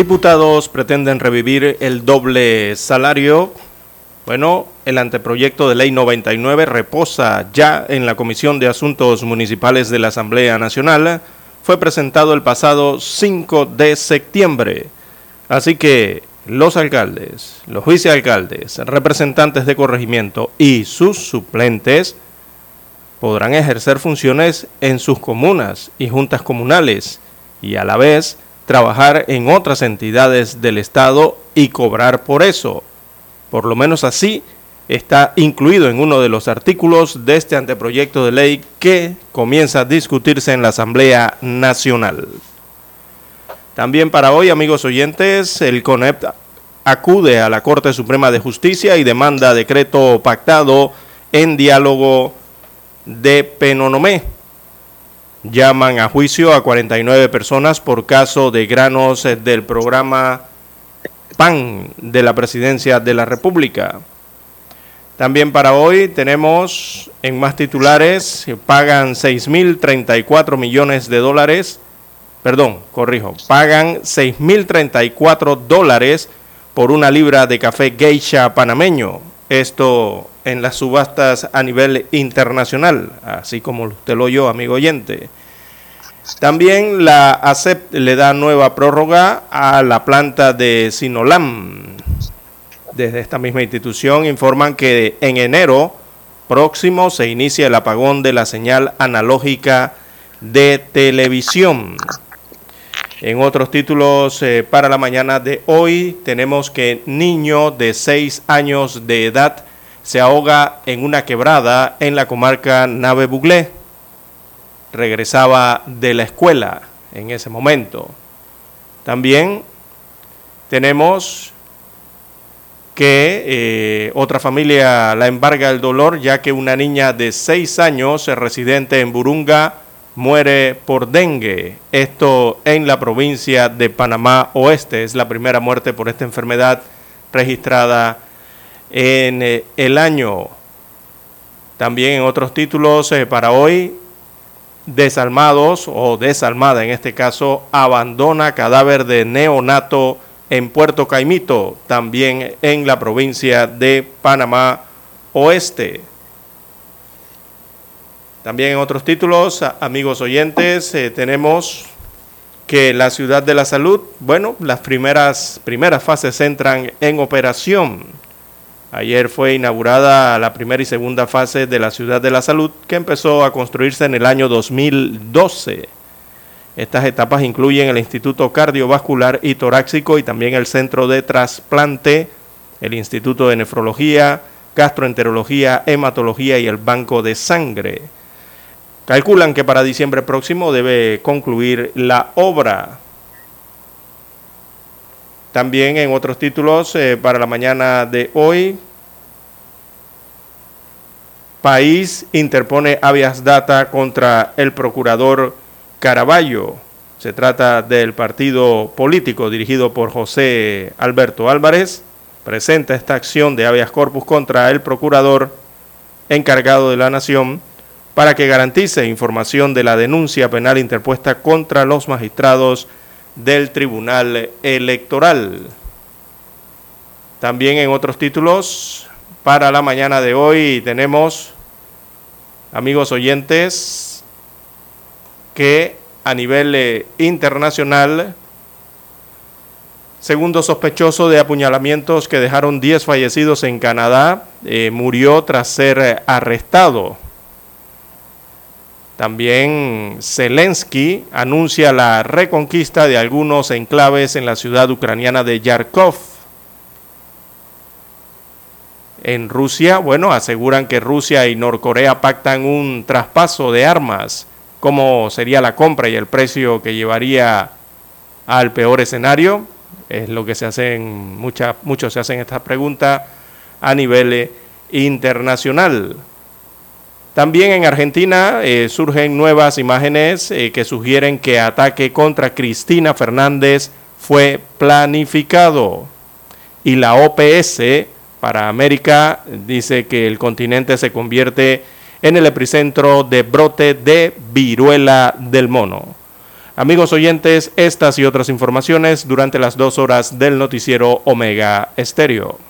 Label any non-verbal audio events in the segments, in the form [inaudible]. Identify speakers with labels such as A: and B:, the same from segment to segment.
A: Diputados pretenden revivir el doble salario. Bueno, el anteproyecto de ley 99 reposa ya en la Comisión de Asuntos Municipales de la Asamblea Nacional. Fue presentado el pasado 5 de septiembre. Así que los alcaldes, los vicealcaldes, representantes de corregimiento y sus suplentes podrán ejercer funciones en sus comunas y juntas comunales y a la vez trabajar en otras entidades del Estado y cobrar por eso. Por lo menos así está incluido en uno de los artículos de este anteproyecto de ley que comienza a discutirse en la Asamblea Nacional. También para hoy, amigos oyentes, el CONEP acude a la Corte Suprema de Justicia y demanda decreto pactado en diálogo de Penonomé llaman a juicio a 49 personas por caso de granos eh, del programa PAN de la Presidencia de la República. También para hoy tenemos en más titulares, pagan 6.034 millones de dólares, perdón, corrijo, pagan 6.034 dólares por una libra de café geisha panameño. Esto en las subastas a nivel internacional, así como usted lo oyó, amigo oyente. También la ACEP le da nueva prórroga a la planta de Sinolam. Desde esta misma institución informan que en enero próximo se inicia el apagón de la señal analógica de televisión. En otros títulos eh, para la mañana de hoy tenemos que niño de 6 años de edad se ahoga en una quebrada en la comarca Nave Buglé. Regresaba de la escuela en ese momento. También tenemos que eh, otra familia la embarga el dolor ya que una niña de 6 años residente en Burunga muere por dengue. Esto en la provincia de Panamá Oeste. Es la primera muerte por esta enfermedad registrada en eh, el año. También en otros títulos eh, para hoy, desalmados o desalmada en este caso, abandona cadáver de neonato en Puerto Caimito, también en la provincia de Panamá Oeste. También en otros títulos, amigos oyentes, eh, tenemos que la ciudad de la salud, bueno, las primeras, primeras fases entran en operación. Ayer fue inaugurada la primera y segunda fase de la Ciudad de la Salud, que empezó a construirse en el año 2012. Estas etapas incluyen el Instituto Cardiovascular y Torácico y también el Centro de Trasplante, el Instituto de Nefrología, Gastroenterología, Hematología y el Banco de Sangre. Calculan que para diciembre próximo debe concluir la obra. También en otros títulos eh, para la mañana de hoy, País interpone habeas data contra el procurador Caraballo. Se trata del partido político dirigido por José Alberto Álvarez. Presenta esta acción de habeas corpus contra el procurador encargado de la Nación para que garantice información de la denuncia penal interpuesta contra los magistrados del Tribunal Electoral. También en otros títulos, para la mañana de hoy tenemos, amigos oyentes, que a nivel eh, internacional, segundo sospechoso de apuñalamientos que dejaron 10 fallecidos en Canadá, eh, murió tras ser arrestado. También Zelensky anuncia la reconquista de algunos enclaves en la ciudad ucraniana de Yarkov. En Rusia, bueno, aseguran que Rusia y Norcorea pactan un traspaso de armas, cómo sería la compra y el precio que llevaría al peor escenario. Es lo que se hacen, mucha, muchos se hacen esta pregunta a nivel internacional. También en Argentina eh, surgen nuevas imágenes eh, que sugieren que ataque contra Cristina Fernández fue planificado. Y la OPS para América dice que el continente se convierte en el epicentro de brote de viruela del mono. Amigos oyentes, estas y otras informaciones durante las dos horas del noticiero Omega Estéreo.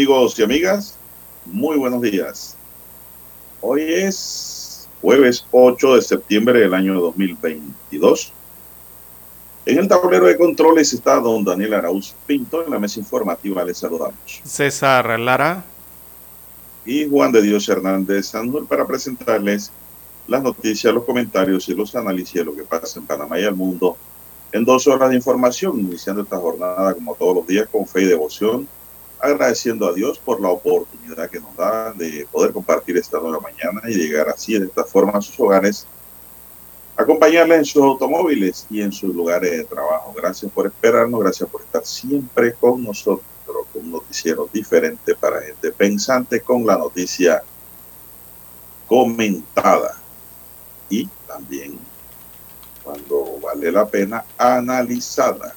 B: Amigos y amigas, muy buenos días. Hoy es jueves 8 de septiembre del año 2022. En el tablero de controles está don Daniel Arauz Pinto. En la mesa informativa les saludamos.
A: César Lara.
B: Y Juan de Dios Hernández Sandur para presentarles las noticias, los comentarios y los análisis de lo que pasa en Panamá y el mundo en dos horas de información, iniciando esta jornada como todos los días con fe y devoción agradeciendo a Dios por la oportunidad que nos da de poder compartir esta nueva mañana y llegar así de esta forma a sus hogares, acompañarles en sus automóviles y en sus lugares de trabajo. Gracias por esperarnos, gracias por estar siempre con nosotros, con un noticiero diferente para gente pensante, con la noticia comentada y también cuando vale la pena analizada.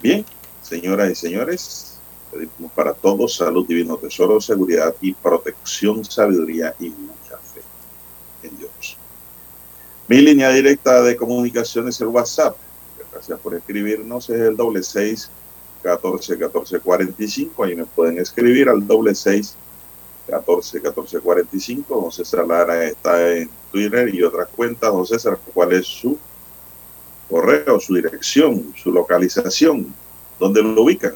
B: Bien, Señoras y señores, pedimos para todos salud, divino tesoro, seguridad y protección, sabiduría y mucha fe en Dios. Mi línea directa de comunicación es el WhatsApp. Gracias por escribirnos. Es el doble seis catorce catorce cuarenta y cinco. Ahí me pueden escribir al doble seis catorce catorce cuarenta y cinco. Don César Lara está en Twitter y otras cuentas. Don César, ¿cuál es su correo, su dirección, su localización? ¿Dónde lo ubican?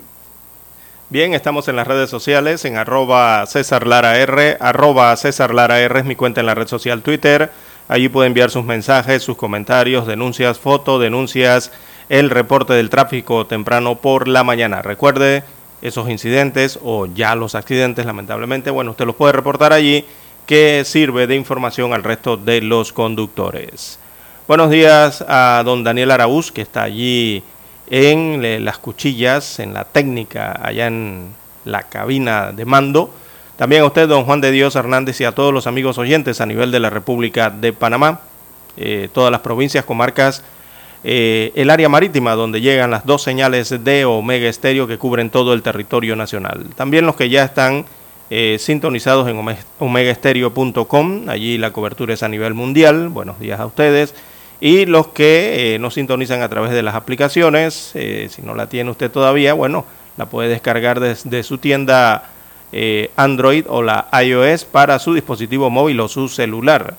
A: Bien, estamos en las redes sociales, en arroba César Lara R, arroba César Lara R es mi cuenta en la red social Twitter. Allí puede enviar sus mensajes, sus comentarios, denuncias, fotos, denuncias, el reporte del tráfico temprano por la mañana. Recuerde esos incidentes o ya los accidentes, lamentablemente, bueno, usted los puede reportar allí, que sirve de información al resto de los conductores. Buenos días a don Daniel Araúz, que está allí en las cuchillas, en la técnica, allá en la cabina de mando. También a usted, don Juan de Dios Hernández, y a todos los amigos oyentes a nivel de la República de Panamá, eh, todas las provincias, comarcas, eh, el área marítima donde llegan las dos señales de Omega Estéreo que cubren todo el territorio nacional. También los que ya están eh, sintonizados en omegaestereo.com, allí la cobertura es a nivel mundial. Buenos días a ustedes. Y los que nos sintonizan a través de las aplicaciones, si no la tiene usted todavía, bueno, la puede descargar desde su tienda Android o la iOS para su dispositivo móvil o su celular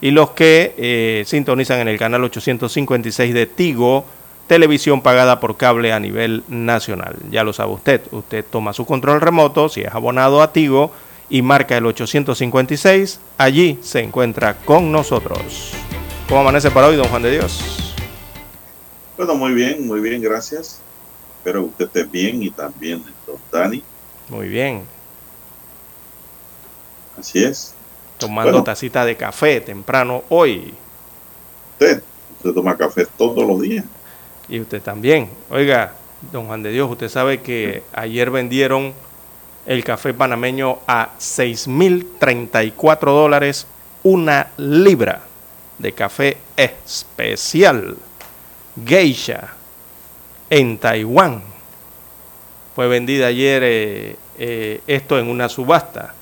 A: y los que eh, sintonizan en el canal 856 de Tigo, televisión pagada por cable a nivel nacional. Ya lo sabe usted, usted toma su control remoto, si es abonado a Tigo, y marca el 856, allí se encuentra con nosotros. ¿Cómo amanece para hoy, don Juan de Dios?
B: Bueno, muy bien, muy bien, gracias. Espero que usted esté bien y también don Dani.
A: Muy bien.
B: Así es
A: tomando tacita de café temprano hoy.
B: Usted, usted toma café todos los días.
A: Y usted también. Oiga, don Juan de Dios, usted sabe que ayer vendieron el café panameño a 6.034 dólares una libra de café especial geisha en Taiwán. Fue vendida ayer eh, eh, esto en una subasta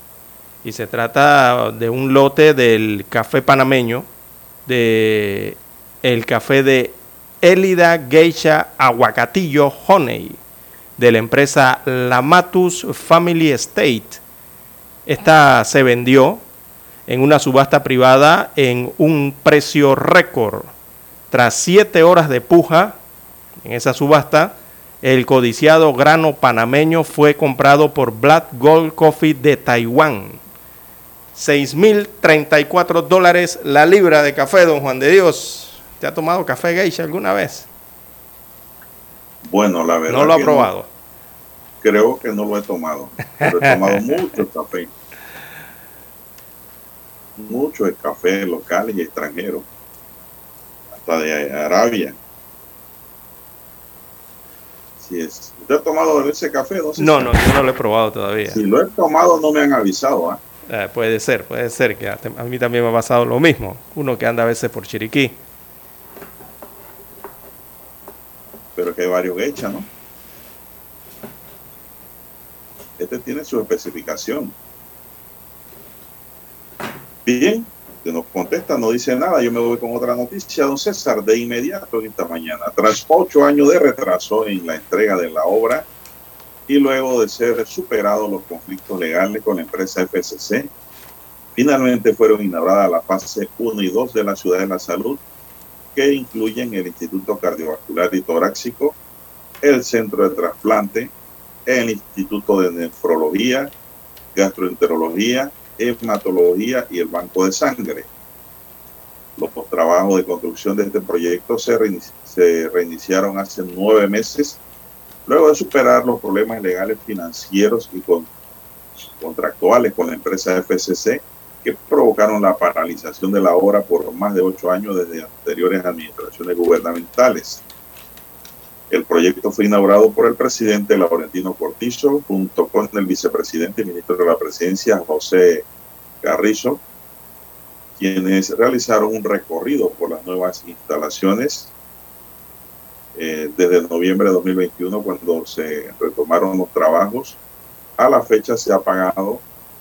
A: y se trata de un lote del café panameño, de el café de Elida Geisha Aguacatillo Honey, de la empresa Lamatus Family Estate. Esta se vendió en una subasta privada en un precio récord. Tras siete horas de puja en esa subasta, el codiciado grano panameño fue comprado por Black Gold Coffee de Taiwán 6.034 dólares la libra de café, don Juan de Dios. ¿Te ha tomado café geisha alguna vez?
B: Bueno, la verdad.
A: No lo ha probado.
B: creo que no lo he tomado. Pero he tomado [laughs] mucho café. Mucho de café local y extranjero. Hasta de Arabia. Si es. ¿Usted ha tomado ese café?
A: No, no, yo no lo he probado todavía.
B: Si lo he tomado, no me han avisado. ¿ah?
A: Eh, puede ser, puede ser que a, mí también me ha pasado lo mismo. Uno que anda a veces por Chiriquí.
B: Pero que hay varios hechos, ¿no? Este tiene su especificación. Bien, que nos contesta, no dice nada. Yo me voy con otra noticia, don César, de inmediato esta mañana. Tras ocho años de retraso en la entrega de la obra, y luego de ser superados los conflictos legales con la empresa FCC, finalmente fueron inauguradas la fase 1 y 2 de la Ciudad de la Salud, que incluyen el Instituto Cardiovascular y Torácico, el Centro de Trasplante, el Instituto de Nefrología, Gastroenterología, Hematología y el Banco de Sangre. Los trabajos de construcción de este proyecto se, reiniciaron hace nueve meses Luego de superar los problemas legales financieros y contractuales con la empresa FCC, que provocaron la paralización de la obra por más de ocho años desde anteriores administraciones gubernamentales. El proyecto fue inaugurado por el presidente Laurentino Cortizo, junto con el vicepresidente y ministro de la Presidencia, José Carrizo, quienes realizaron un recorrido por las nuevas instalaciones eh, desde noviembre de 2021 cuando se retomaron los trabajos. A la fecha se ha pagado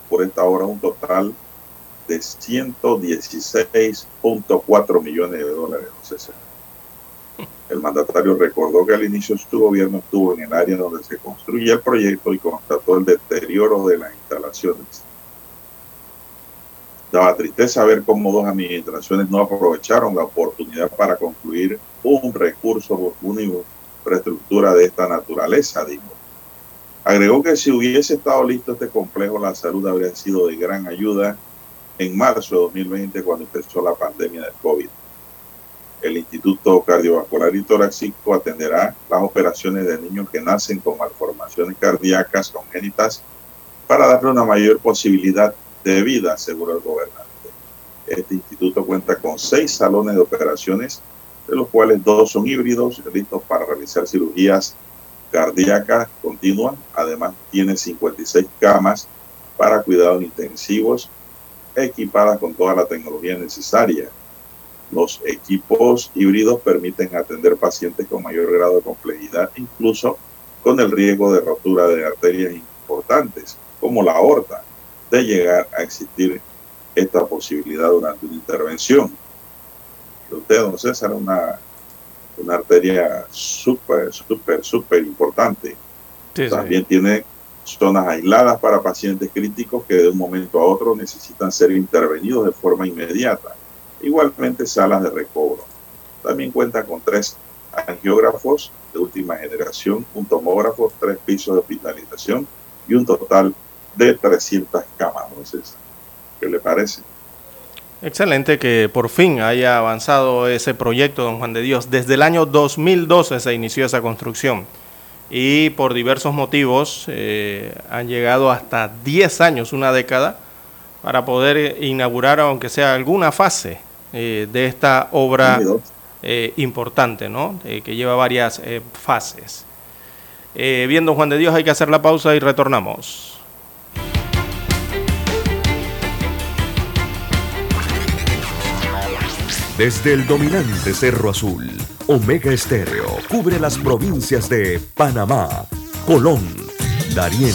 B: por esta obra un total de 116.4 millones de dólares. El mandatario recordó que al inicio su gobierno estuvo en el área donde se construye el proyecto y constató el deterioro de las instalaciones. Daba tristeza ver cómo dos administraciones no aprovecharon la oportunidad para concluir un recurso, una infraestructura de esta naturaleza, dijo. Agregó que si hubiese estado listo este complejo, la salud habría sido de gran ayuda en marzo de 2020 cuando empezó la pandemia del COVID. El Instituto Cardiovascular y Torácico atenderá las operaciones de niños que nacen con malformaciones cardíacas congénitas para darle una mayor posibilidad de vida, aseguró el gobernante. Este instituto cuenta con seis salones de operaciones de los cuales dos son híbridos, listos para realizar cirugías cardíacas continuas. Además, tiene 56 camas para cuidados intensivos equipadas con toda la tecnología necesaria. Los equipos híbridos permiten atender pacientes con mayor grado de complejidad, incluso con el riesgo de rotura de arterias importantes, como la aorta, de llegar a existir esta posibilidad durante una intervención. Usted, don César, una, una arteria súper, súper, súper importante.
A: Sí,
B: También
A: sí.
B: tiene zonas aisladas para pacientes críticos que de un momento a otro necesitan ser intervenidos de forma inmediata. Igualmente salas de recobro. También cuenta con tres angiógrafos de última generación, un tomógrafo, tres pisos de hospitalización y un total de 300 camas. ¿no, César? ¿Qué le parece?
A: Excelente que por fin haya avanzado ese proyecto, don Juan de Dios. Desde el año 2012 se inició esa construcción y por diversos motivos eh, han llegado hasta 10 años, una década, para poder inaugurar, aunque sea alguna fase eh, de esta obra eh, importante, ¿no? Eh, que lleva varias eh, fases. Eh, bien, don Juan de Dios, hay que hacer la pausa y retornamos.
C: Desde el dominante Cerro Azul, Omega Estéreo cubre las provincias de Panamá, Colón, Darién,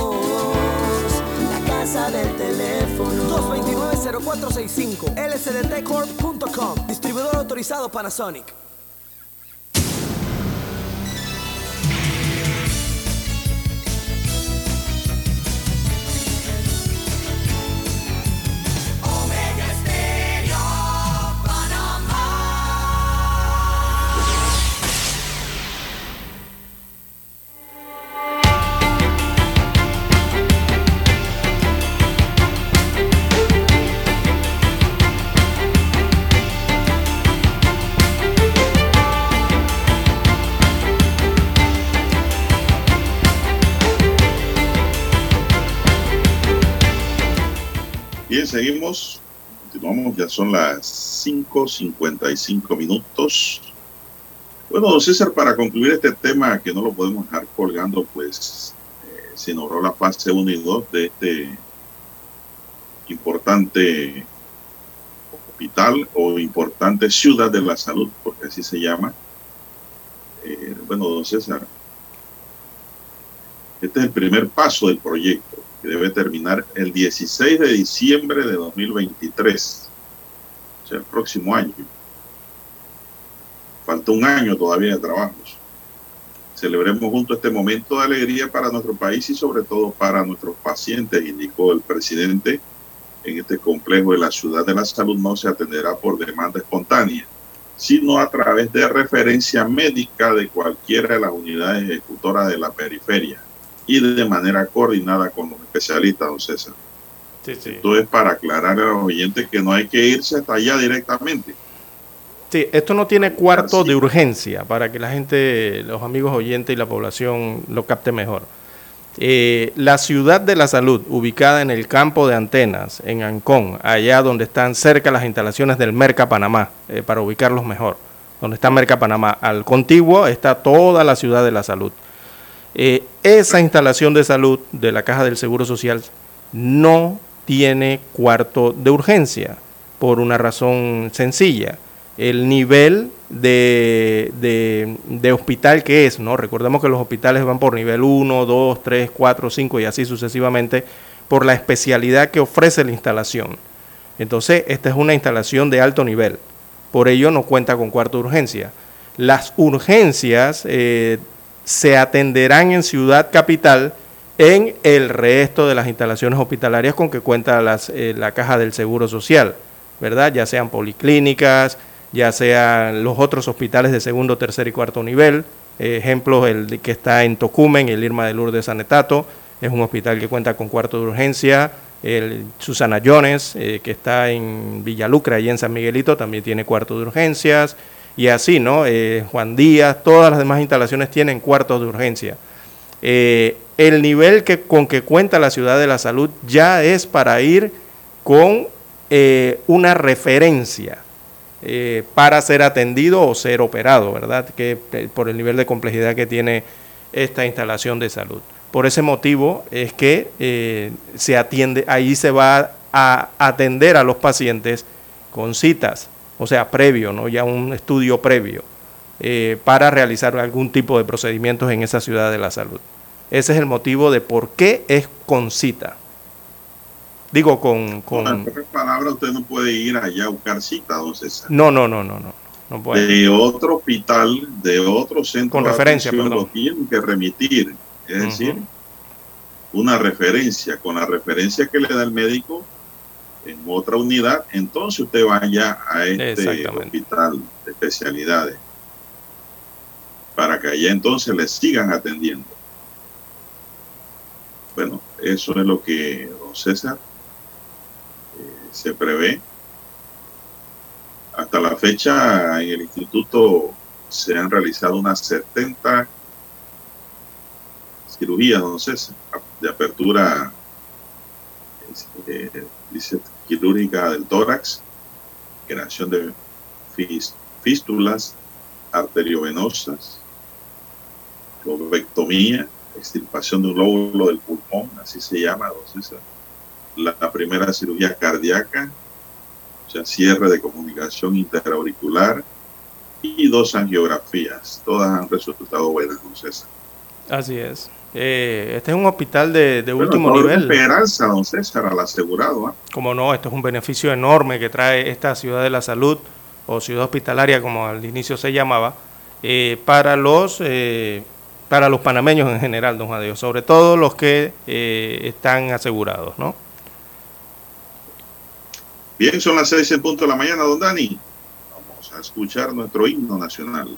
D: Casa del teléfono.
E: 229-0465 lsdtcorp.com Distribuidor autorizado Panasonic.
B: Seguimos. Continuamos, ya son las 5.55 minutos. Bueno, don César, para concluir este tema que no lo podemos dejar colgando, pues eh, se inauguró la fase 1 y 2 de este importante hospital o importante ciudad de la salud, porque así se llama. Eh, bueno, don César, este es el primer paso del proyecto que debe terminar el 16 de diciembre de 2023, o sea, el próximo año. Falta un año todavía de trabajos. Celebremos juntos este momento de alegría para nuestro país y sobre todo para nuestros pacientes, indicó el presidente. En este complejo de la ciudad de la salud no se atenderá por demanda espontánea, sino a través de referencia médica de cualquiera de las unidades ejecutoras de la periferia y de manera coordinada con los especialistas, don César.
A: Sí, sí.
B: Esto es para aclarar a los oyentes que no hay que irse hasta allá directamente.
A: Sí, esto no tiene cuarto
B: Así.
A: de urgencia para que la gente, los amigos oyentes y la población lo capte mejor. Eh, la ciudad de la salud, ubicada en el campo de antenas, en Ancón, allá donde están cerca las instalaciones del Merca Panamá, eh, para ubicarlos mejor, donde está Merca Panamá, al contiguo está toda la ciudad de la salud. Eh, esa instalación de salud de la Caja del Seguro Social no tiene cuarto de urgencia, por una razón sencilla. El nivel de, de- hospital que es, ¿no? Recordemos que los hospitales van por nivel 1, 2, 3, 4, 5 y así sucesivamente, por la especialidad que ofrece la instalación. Entonces, esta es una instalación de alto nivel. Por ello, no cuenta con cuarto de urgencia. Las urgencias eh, se atenderán en Ciudad Capital en el resto de las instalaciones hospitalarias con que cuenta eh, la caja del Seguro Social, ¿verdad? Ya sean policlínicas, ya sean los otros hospitales de segundo, tercer y cuarto nivel. Eh, ejemplos, el que está en Tocumen, el Irma de Lourdes Sanetato, es un hospital que cuenta con cuarto de urgencia. El Susana Jones, eh, que está en Villalucra, y en San Miguelito, también tiene cuarto de urgencias. Y así, ¿no? Eh, Juan Díaz, todas las demás instalaciones tienen cuartos de urgencia. Eh, el nivel que, con que cuenta la ciudad de la salud ya es para ir con eh, una referencia para ser atendido o ser operado, ¿verdad? Que por el nivel de complejidad que tiene esta instalación de salud. Por ese motivo es que se atiende, ahí se va a atender a los pacientes con citas, o sea, previo, ¿no? Ya un estudio previo eh, para realizar algún tipo de procedimientos en esa ciudad de la salud. Ese es el motivo de por qué es con cita. Digo, con...
B: Con pocas palabras, usted no puede ir allá a buscar cita, don César.
A: no, no, no, no, no. No puede.
B: de otro hospital, de otro centro
A: Con
B: de
A: referencia,
B: atención,
A: perdón.
B: lo tienen que remitir. Es decir, una referencia, con la referencia que le da el médico en otra unidad, entonces usted vaya a este hospital de especialidades para que allá entonces le sigan atendiendo. Bueno, eso es lo que don César eh, se prevé. Hasta la fecha en el instituto se han realizado unas 70 cirugías, don César, de apertura eh, dice, quirúrgica del tórax, creación de fístulas arteriovenosas, lobectomía, extirpación de un lóbulo del pulmón, así se llama, César. La, la primera cirugía cardíaca, o sea, cierre de comunicación interauricular y dos angiografías. Todas han resultado buenas, don César.
A: Así es. Eh, este es un hospital de, de
B: Bueno,
A: último
B: es
A: nivel.
B: esperanza, don César, al asegurado. ¿ah?
A: Como no, esto es un beneficio enorme que trae esta ciudad de la salud o ciudad hospitalaria, como al inicio se llamaba, eh, para los eh, para los panameños en general, don Juan Dios, sobre todo los que eh, están asegurados, ¿no?
B: Bien, son las seis en punto de la mañana, don Dani. Vamos a escuchar nuestro himno nacional.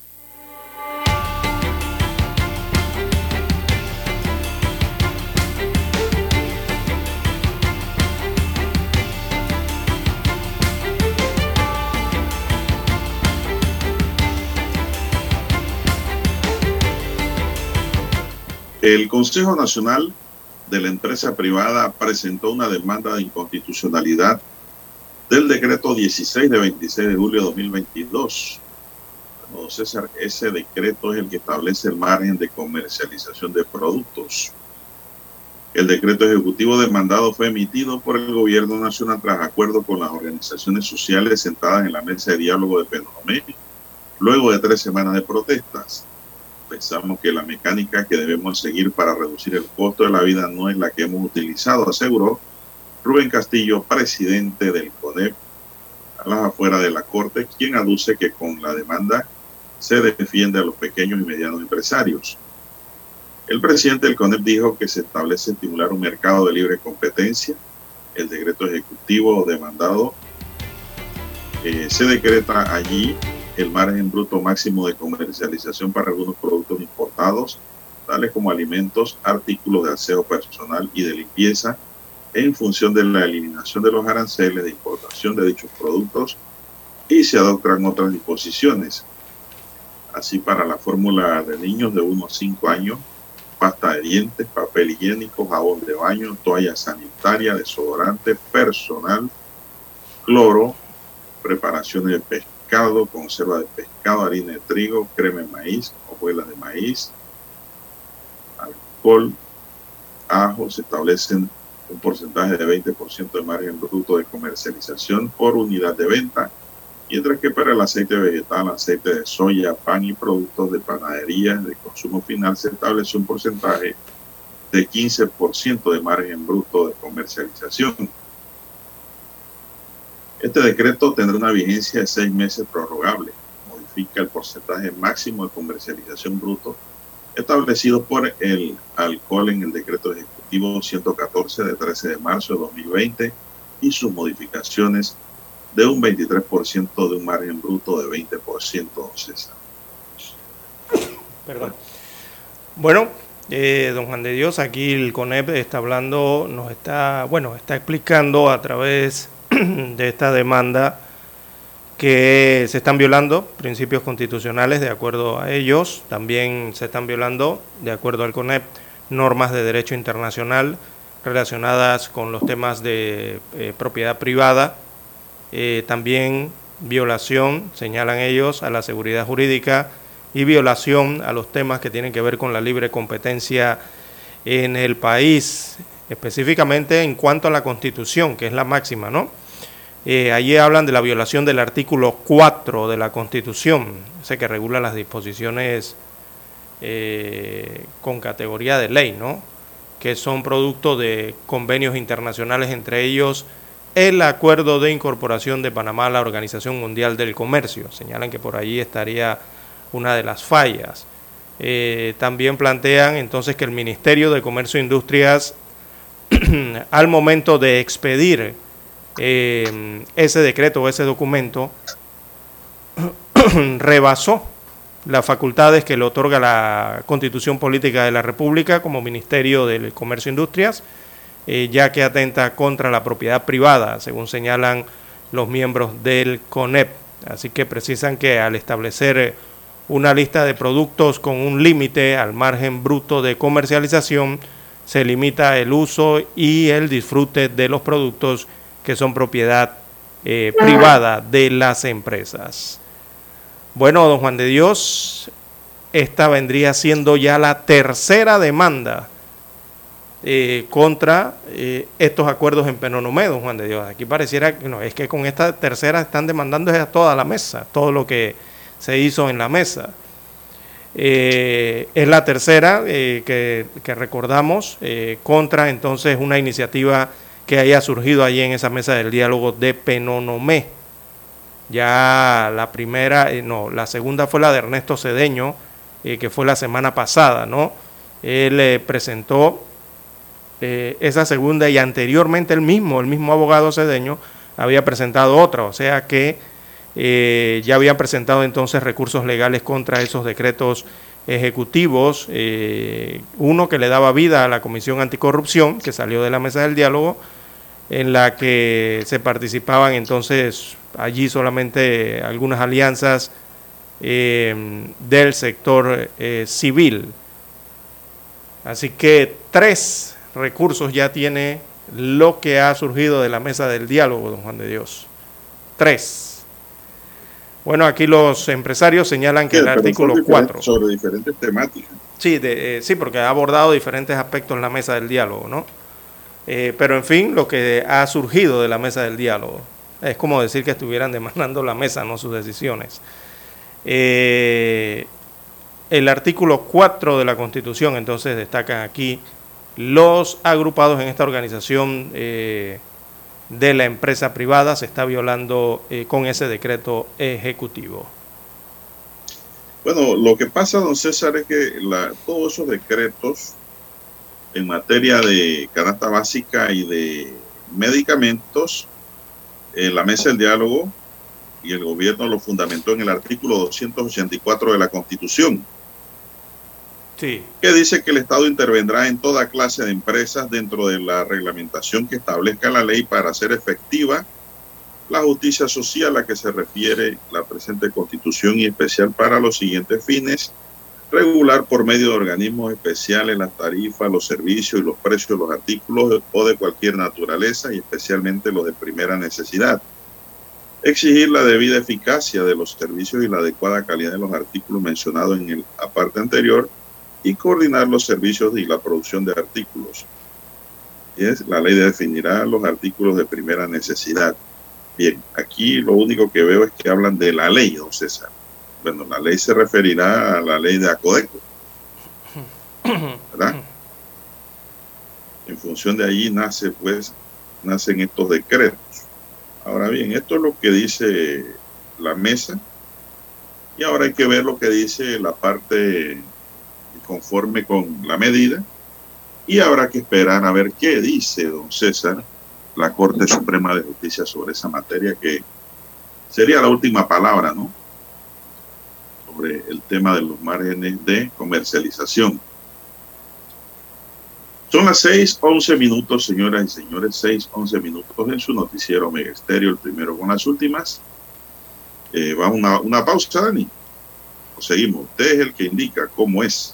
B: El Consejo Nacional de la Empresa Privada presentó una demanda de inconstitucionalidad del decreto 16 de 26 de julio de 2022. Bueno, César, ese decreto es el que establece el margen de comercialización de productos. El decreto ejecutivo demandado fue emitido por el gobierno nacional tras acuerdo con las organizaciones sociales sentadas en la mesa de diálogo de Penomé, luego de tres semanas de protestas. Pensamos que la mecánica que debemos seguir para reducir el costo de la vida no es la que hemos utilizado, aseguró Rubén Castillo, presidente del CONEP, a las afueras de la Corte, quien aduce que con la demanda se defiende a los pequeños y medianos empresarios. El presidente del CONEP dijo que se establece estimular un mercado de libre competencia. El decreto ejecutivo demandado eh, se decreta allí el margen bruto máximo de comercialización para algunos productos importados, tales como alimentos, artículos de aseo personal y de limpieza, en función de la eliminación de los aranceles de importación de dichos productos y se adoptan otras disposiciones. Así para la fórmula de niños de 1 a 5 años, pasta de dientes, papel higiénico, jabón de baño, toalla sanitaria, desodorante personal, cloro, preparaciones de pescado, conserva de pescado, harina de trigo, crema de maíz, hojuelas de maíz, alcohol, ajo, se establecen un porcentaje de 20% de margen bruto de comercialización por unidad de venta, mientras que para el aceite vegetal, aceite de soya, pan y productos de panadería de consumo final se establece un porcentaje de 15% de margen bruto de comercialización. Este decreto tendrá una vigencia de seis meses prorrogable. Modifica el porcentaje máximo de comercialización bruto establecido por el alcohol en el decreto ejecutivo 114 de 13 de marzo de 2020 y sus modificaciones de un 23% de un margen bruto de 20%, César.
A: Perdón. Bueno, eh, don Juan de Dios, aquí el CONEP está hablando, nos está, bueno, está explicando a través [clears throat] de esta demanda que se están violando principios constitucionales de acuerdo a ellos, también se están violando, de acuerdo al CONEP, normas de derecho internacional relacionadas con los temas de eh, propiedad privada, eh, también violación, señalan ellos, a la seguridad jurídica y violación a los temas que tienen que ver con la libre competencia en el país, específicamente en cuanto a la constitución, que es la máxima, ¿no? Eh, allí hablan de la violación del artículo 4 de la Constitución, ese que regula las disposiciones eh, con categoría de ley, ¿no? que son producto de convenios internacionales, entre ellos el Acuerdo de Incorporación de Panamá a la Organización Mundial del Comercio. Señalan que por allí estaría una de las fallas. Eh, también plantean entonces que el Ministerio de Comercio e Industrias, [clears throat] al momento de expedir eh, ese decreto o ese documento [clears throat] rebasó las facultades que le otorga la Constitución Política de la República como Ministerio del Comercio e Industrias, eh, ya que atenta contra la propiedad privada, según señalan los miembros del CONEP. Así que precisan que al establecer una lista de productos con un límite al margen bruto de comercialización, se limita el uso y el disfrute de los productos que son propiedad eh, privada de las empresas. Bueno, don Juan de Dios, esta vendría siendo ya la tercera demanda eh, contra eh, estos acuerdos en Penonomé, don Juan de Dios. Aquí pareciera que no, es que con esta tercera están demandando a toda la mesa, todo lo que se hizo en la mesa. Eh, es la tercera que, que, recordamos contra entonces una iniciativa que haya surgido allí en esa mesa del diálogo de Penonomé. Ya la primera, no, la segunda fue la de Ernesto Cedeño, que fue la semana pasada, ¿no? Él presentó esa segunda y anteriormente el mismo, el mismo abogado Cedeño, había presentado otra, o sea que eh, ya habían presentado entonces recursos legales contra esos decretos ejecutivos, eh, uno que le daba vida a la Comisión Anticorrupción, que salió de la mesa del diálogo, en la que se participaban entonces allí solamente algunas alianzas eh, del sector civil. Así que tres recursos ya tiene lo que ha surgido de la mesa del diálogo, don Juan de Dios. Tres. Bueno, aquí los empresarios señalan que el artículo 4...
B: Sobre diferentes temáticas.
A: Sí, de, eh, sí, porque ha abordado diferentes aspectos en la mesa del diálogo, ¿no? Eh, pero en fin, lo que ha surgido de la mesa del diálogo es como decir que estuvieran [laughs] demandando la mesa, no sus decisiones. Eh, el artículo 4 de la Constitución, entonces, destacan aquí los agrupados en esta organización eh, de la empresa privada se está violando eh, con ese decreto ejecutivo.
B: Bueno, lo que pasa, don César, es que todos esos decretos en materia de canasta básica y de medicamentos, eh, la mesa del diálogo y el gobierno lo fundamentó en el artículo 284 de la Constitución que dice que el Estado intervendrá en toda clase de empresas dentro de la reglamentación que establezca la ley para hacer efectiva la justicia social a la que se refiere la presente constitución y especial para los siguientes fines, regular por medio de organismos especiales las tarifas, los servicios y los precios de los artículos o de cualquier naturaleza y especialmente los de primera necesidad. Exigir la debida eficacia de los servicios y la adecuada calidad de los artículos mencionados en el aparte anterior y coordinar los servicios y la producción de artículos. Es, la ley definirá los artículos de primera necesidad. Bien, aquí lo único que veo es que hablan de la ley, don César. Bueno, la ley se referirá a la ley de Acodeco. ¿Verdad? En función de allí nace, pues, nacen estos decretos. Ahora bien, esto es lo que dice la mesa. Y ahora hay que ver lo que dice la parte conforme con la medida y habrá que esperar a ver qué dice don César, la Corte Suprema de Justicia sobre esa materia, que sería la última palabra, ¿no? Sobre el tema de los márgenes de comercialización. Son las 6, 11 minutos, señoras y señores, 6, 11 minutos en su noticiero Mega Estéreo, el primero con las últimas. Eh, vamos a una, una pausa, Dani. seguimos. Usted es el que indica cómo es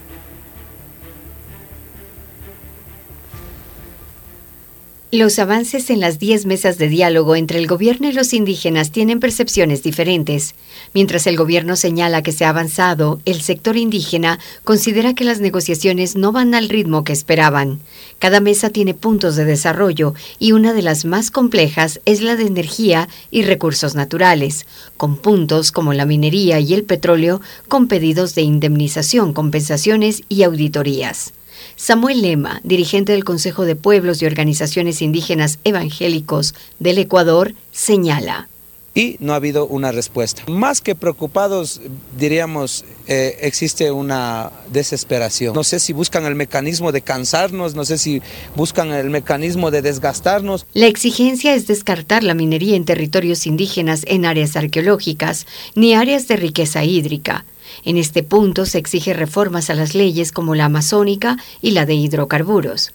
F: Los avances en las 10 mesas de diálogo entre el gobierno y los indígenas tienen percepciones diferentes. Mientras el gobierno señala que se ha avanzado, el sector indígena considera que las negociaciones no van al ritmo que esperaban. Cada mesa tiene puntos de desarrollo y una de las más complejas es la de energía y recursos naturales, con puntos como la minería y el petróleo con pedidos de indemnización, compensaciones y auditorías. Samuel Lema, dirigente del Consejo de Pueblos y Organizaciones Indígenas Evangélicos del Ecuador, señala.
G: y no ha habido una respuesta. Más que preocupados, diríamos, eh, existe una desesperación. No sé si buscan el mecanismo de cansarnos, no sé si buscan el mecanismo de desgastarnos.
F: La exigencia es descartar la minería en territorios indígenas en áreas arqueológicas ni áreas de riqueza hídrica. En este punto se exige reformas a las leyes como la amazónica y la de hidrocarburos.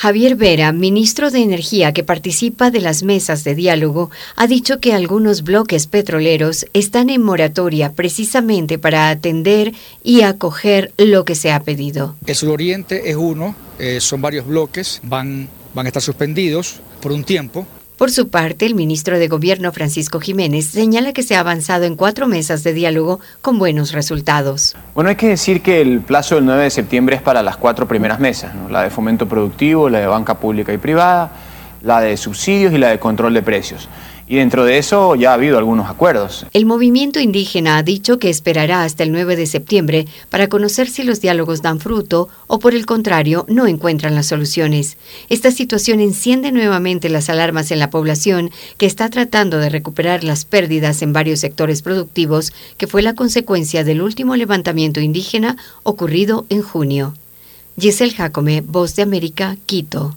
F: Javier Vera, ministro de Energía que participa de las mesas de diálogo, ha dicho que algunos bloques petroleros están en moratoria precisamente para atender y acoger lo que se ha pedido.
H: El suroriente es uno, eh, son varios bloques, van, van a estar suspendidos por un tiempo
F: por su parte, el ministro de Gobierno Francisco Jiménez señala que se ha avanzado en cuatro mesas de diálogo con buenos resultados.
I: Bueno, hay que decir que el plazo del 9 de septiembre es para las cuatro primeras mesas, la de fomento productivo, la de banca pública y privada, la de subsidios y la de control de precios y dentro de eso ya ha habido algunos acuerdos.
F: El movimiento indígena ha dicho que esperará hasta el 9 de septiembre para conocer si los diálogos dan fruto o por el contrario no encuentran las soluciones. Esta situación enciende nuevamente las alarmas en la población que está tratando de recuperar las pérdidas en varios sectores productivos que fue la consecuencia del último levantamiento indígena ocurrido en junio. Giselle Jacome, Voz de América, Quito.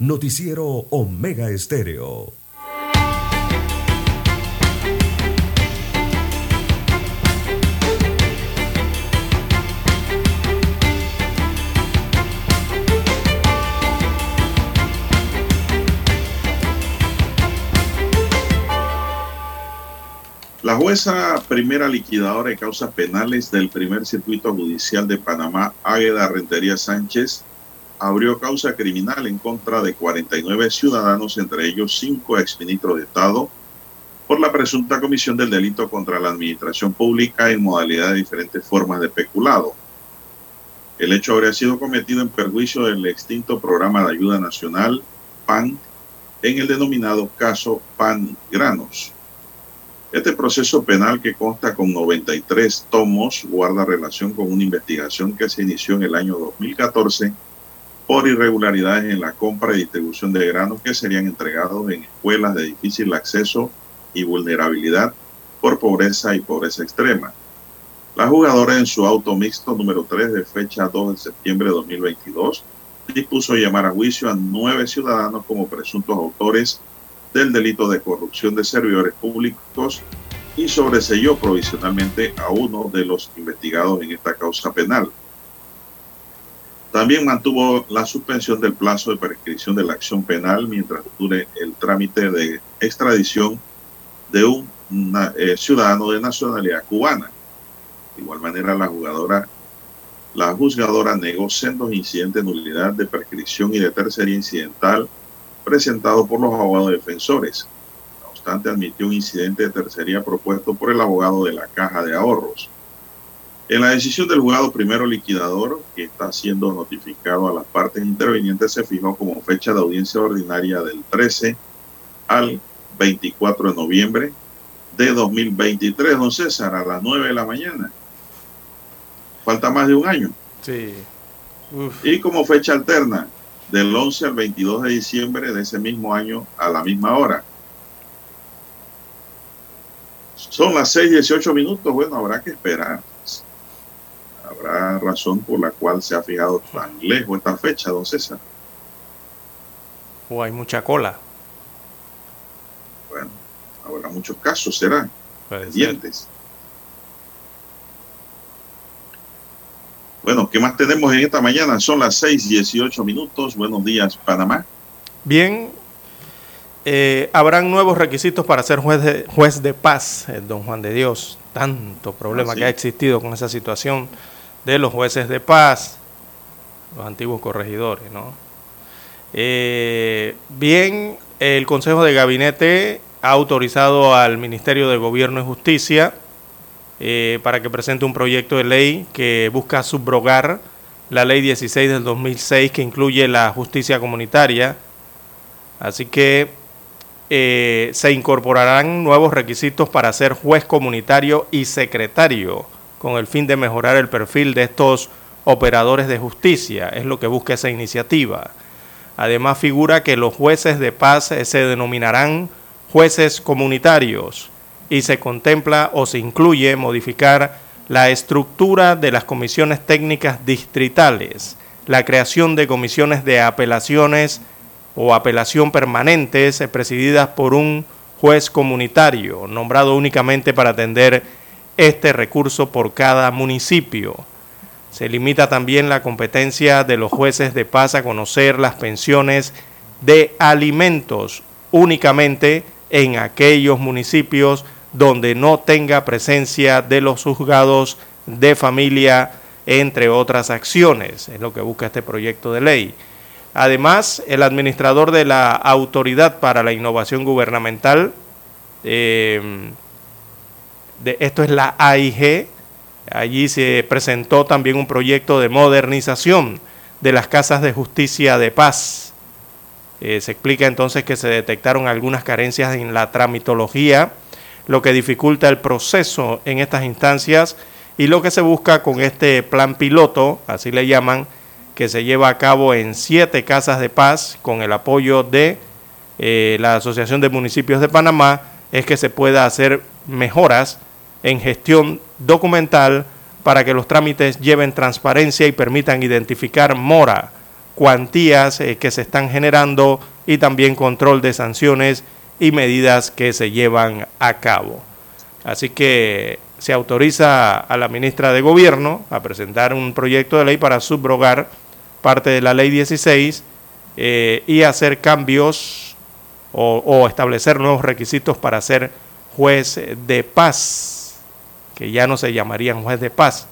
C: Noticiero Omega Estéreo.
B: La jueza primera liquidadora de causas penales del primer circuito judicial de Panamá, Águeda Rentería Sánchez, abrió causa criminal en contra de 49 ciudadanos, entre ellos cinco exministros de Estado, por la presunta comisión del delito contra la administración pública en modalidad de diferentes formas de peculado. El hecho habría sido cometido en perjuicio del extinto Programa de Ayuda Nacional, PAN, en el denominado caso PAN Granos. Este proceso penal que consta con 93 tomos guarda relación con una investigación que se inició en el año 2014 por irregularidades en la compra y distribución de granos que serían entregados en escuelas de difícil acceso y vulnerabilidad por pobreza y pobreza extrema. La jugadora en su auto mixto número 3 de fecha 2 de septiembre de 2022 dispuso llamar a juicio a nueve ciudadanos como presuntos autores del delito de corrupción de servidores públicos y sobreselló provisionalmente a uno de los investigados en esta causa penal. También mantuvo la suspensión del plazo de prescripción de la acción penal mientras dure el trámite de extradición de un eh, ciudadano de nacionalidad cubana. De igual manera, la jugadora, la juzgadora negó sendos incidentes de nulidad de prescripción y de tercería incidental presentado por los abogados defensores. No obstante, admitió un incidente de tercería propuesto por el abogado de la Caja de Ahorros. En la decisión del juzgado primero liquidador, que está siendo notificado a las partes intervinientes, se fijó como fecha de audiencia ordinaria del 13 al 24 de noviembre de 2023, don César, a las 9 de la mañana. Falta más de un año.
A: Sí.
B: Y como fecha alterna, del 11 al 22 de diciembre de ese mismo año a la misma hora. Son las 6:18 minutos. Bueno, habrá que esperar habrá razón por la cual se ha fijado tan lejos esta fecha, don César.
A: O hay mucha cola.
B: para muchos casos serán pendientes. Bueno, ¿qué más tenemos en esta mañana? Son las 6:18 minutos. Buenos días, Panamá.
A: Bien, eh, habrán nuevos requisitos para ser juez de, juez de paz, eh, don Juan de Dios. Tanto problema
B: Ah, sí.
A: que ha existido con esa situación de los jueces de paz, los antiguos corregidores, ¿no? Eh, bien, el Consejo de Gabinete ha autorizado al Ministerio de Gobierno y Justicia eh, para que presente un proyecto de ley que busca subrogar la ley 16 del 2006 que incluye la justicia comunitaria. Así que eh, se incorporarán nuevos requisitos para ser juez comunitario y secretario con el fin de mejorar el perfil de estos operadores de justicia. Es lo que busca esa iniciativa. Además figura que los jueces de paz se denominarán jueces comunitarios y se contempla o se incluye modificar la estructura de las comisiones técnicas distritales, la creación de comisiones de apelaciones o apelación permanentes presididas por un juez comunitario, nombrado únicamente para atender este recurso por cada municipio. Se limita también la competencia de los jueces de paz a conocer las pensiones de alimentos únicamente en aquellos municipios donde no tenga presencia de los juzgados de familia, entre otras acciones. Es lo que busca este proyecto de ley. Además, el administrador de la Autoridad para la Innovación Gubernamental, eh, esto es la AIG, allí se presentó también un proyecto de modernización de las casas de justicia de paz. Eh, se explica entonces que se detectaron algunas carencias en la tramitología, lo que dificulta el proceso en estas instancias y lo que se busca con este plan piloto, así le llaman, que se lleva a cabo en siete casas de paz con el apoyo de eh, la Asociación de Municipios de Panamá, es que se pueda hacer mejoras en gestión documental para que los trámites lleven transparencia y permitan identificar mora, cuantías eh, que se están generando y también control de sanciones y medidas que se llevan a cabo. Así que se autoriza a la ministra de Gobierno a presentar un proyecto de ley para subrogar parte de la ley 16 eh, y hacer cambios o, o establecer nuevos requisitos para ser juez de paz, que ya no se llamarían juez de paz,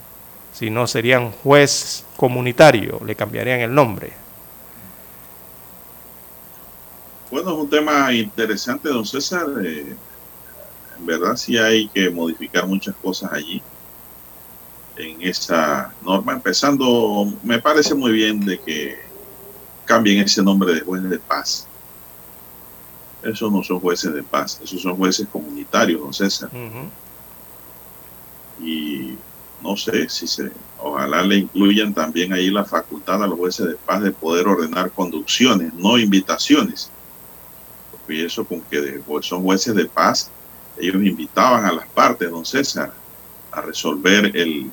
A: sino serían juez comunitario, le cambiarían el nombre.
B: Bueno, es un tema interesante, don César. Eh, en verdad sí hay que modificar muchas cosas allí en esa norma. Empezando, me parece muy bien de que cambien ese nombre de juez de paz. Esos no son jueces de paz, esos son jueces comunitarios, don César. Y no sé si se, ojalá le incluyan también ahí la facultad a los jueces de paz de poder ordenar conducciones, no invitaciones. Porque eso con que pues son jueces de paz, ellos invitaban a las partes, don César, a resolver el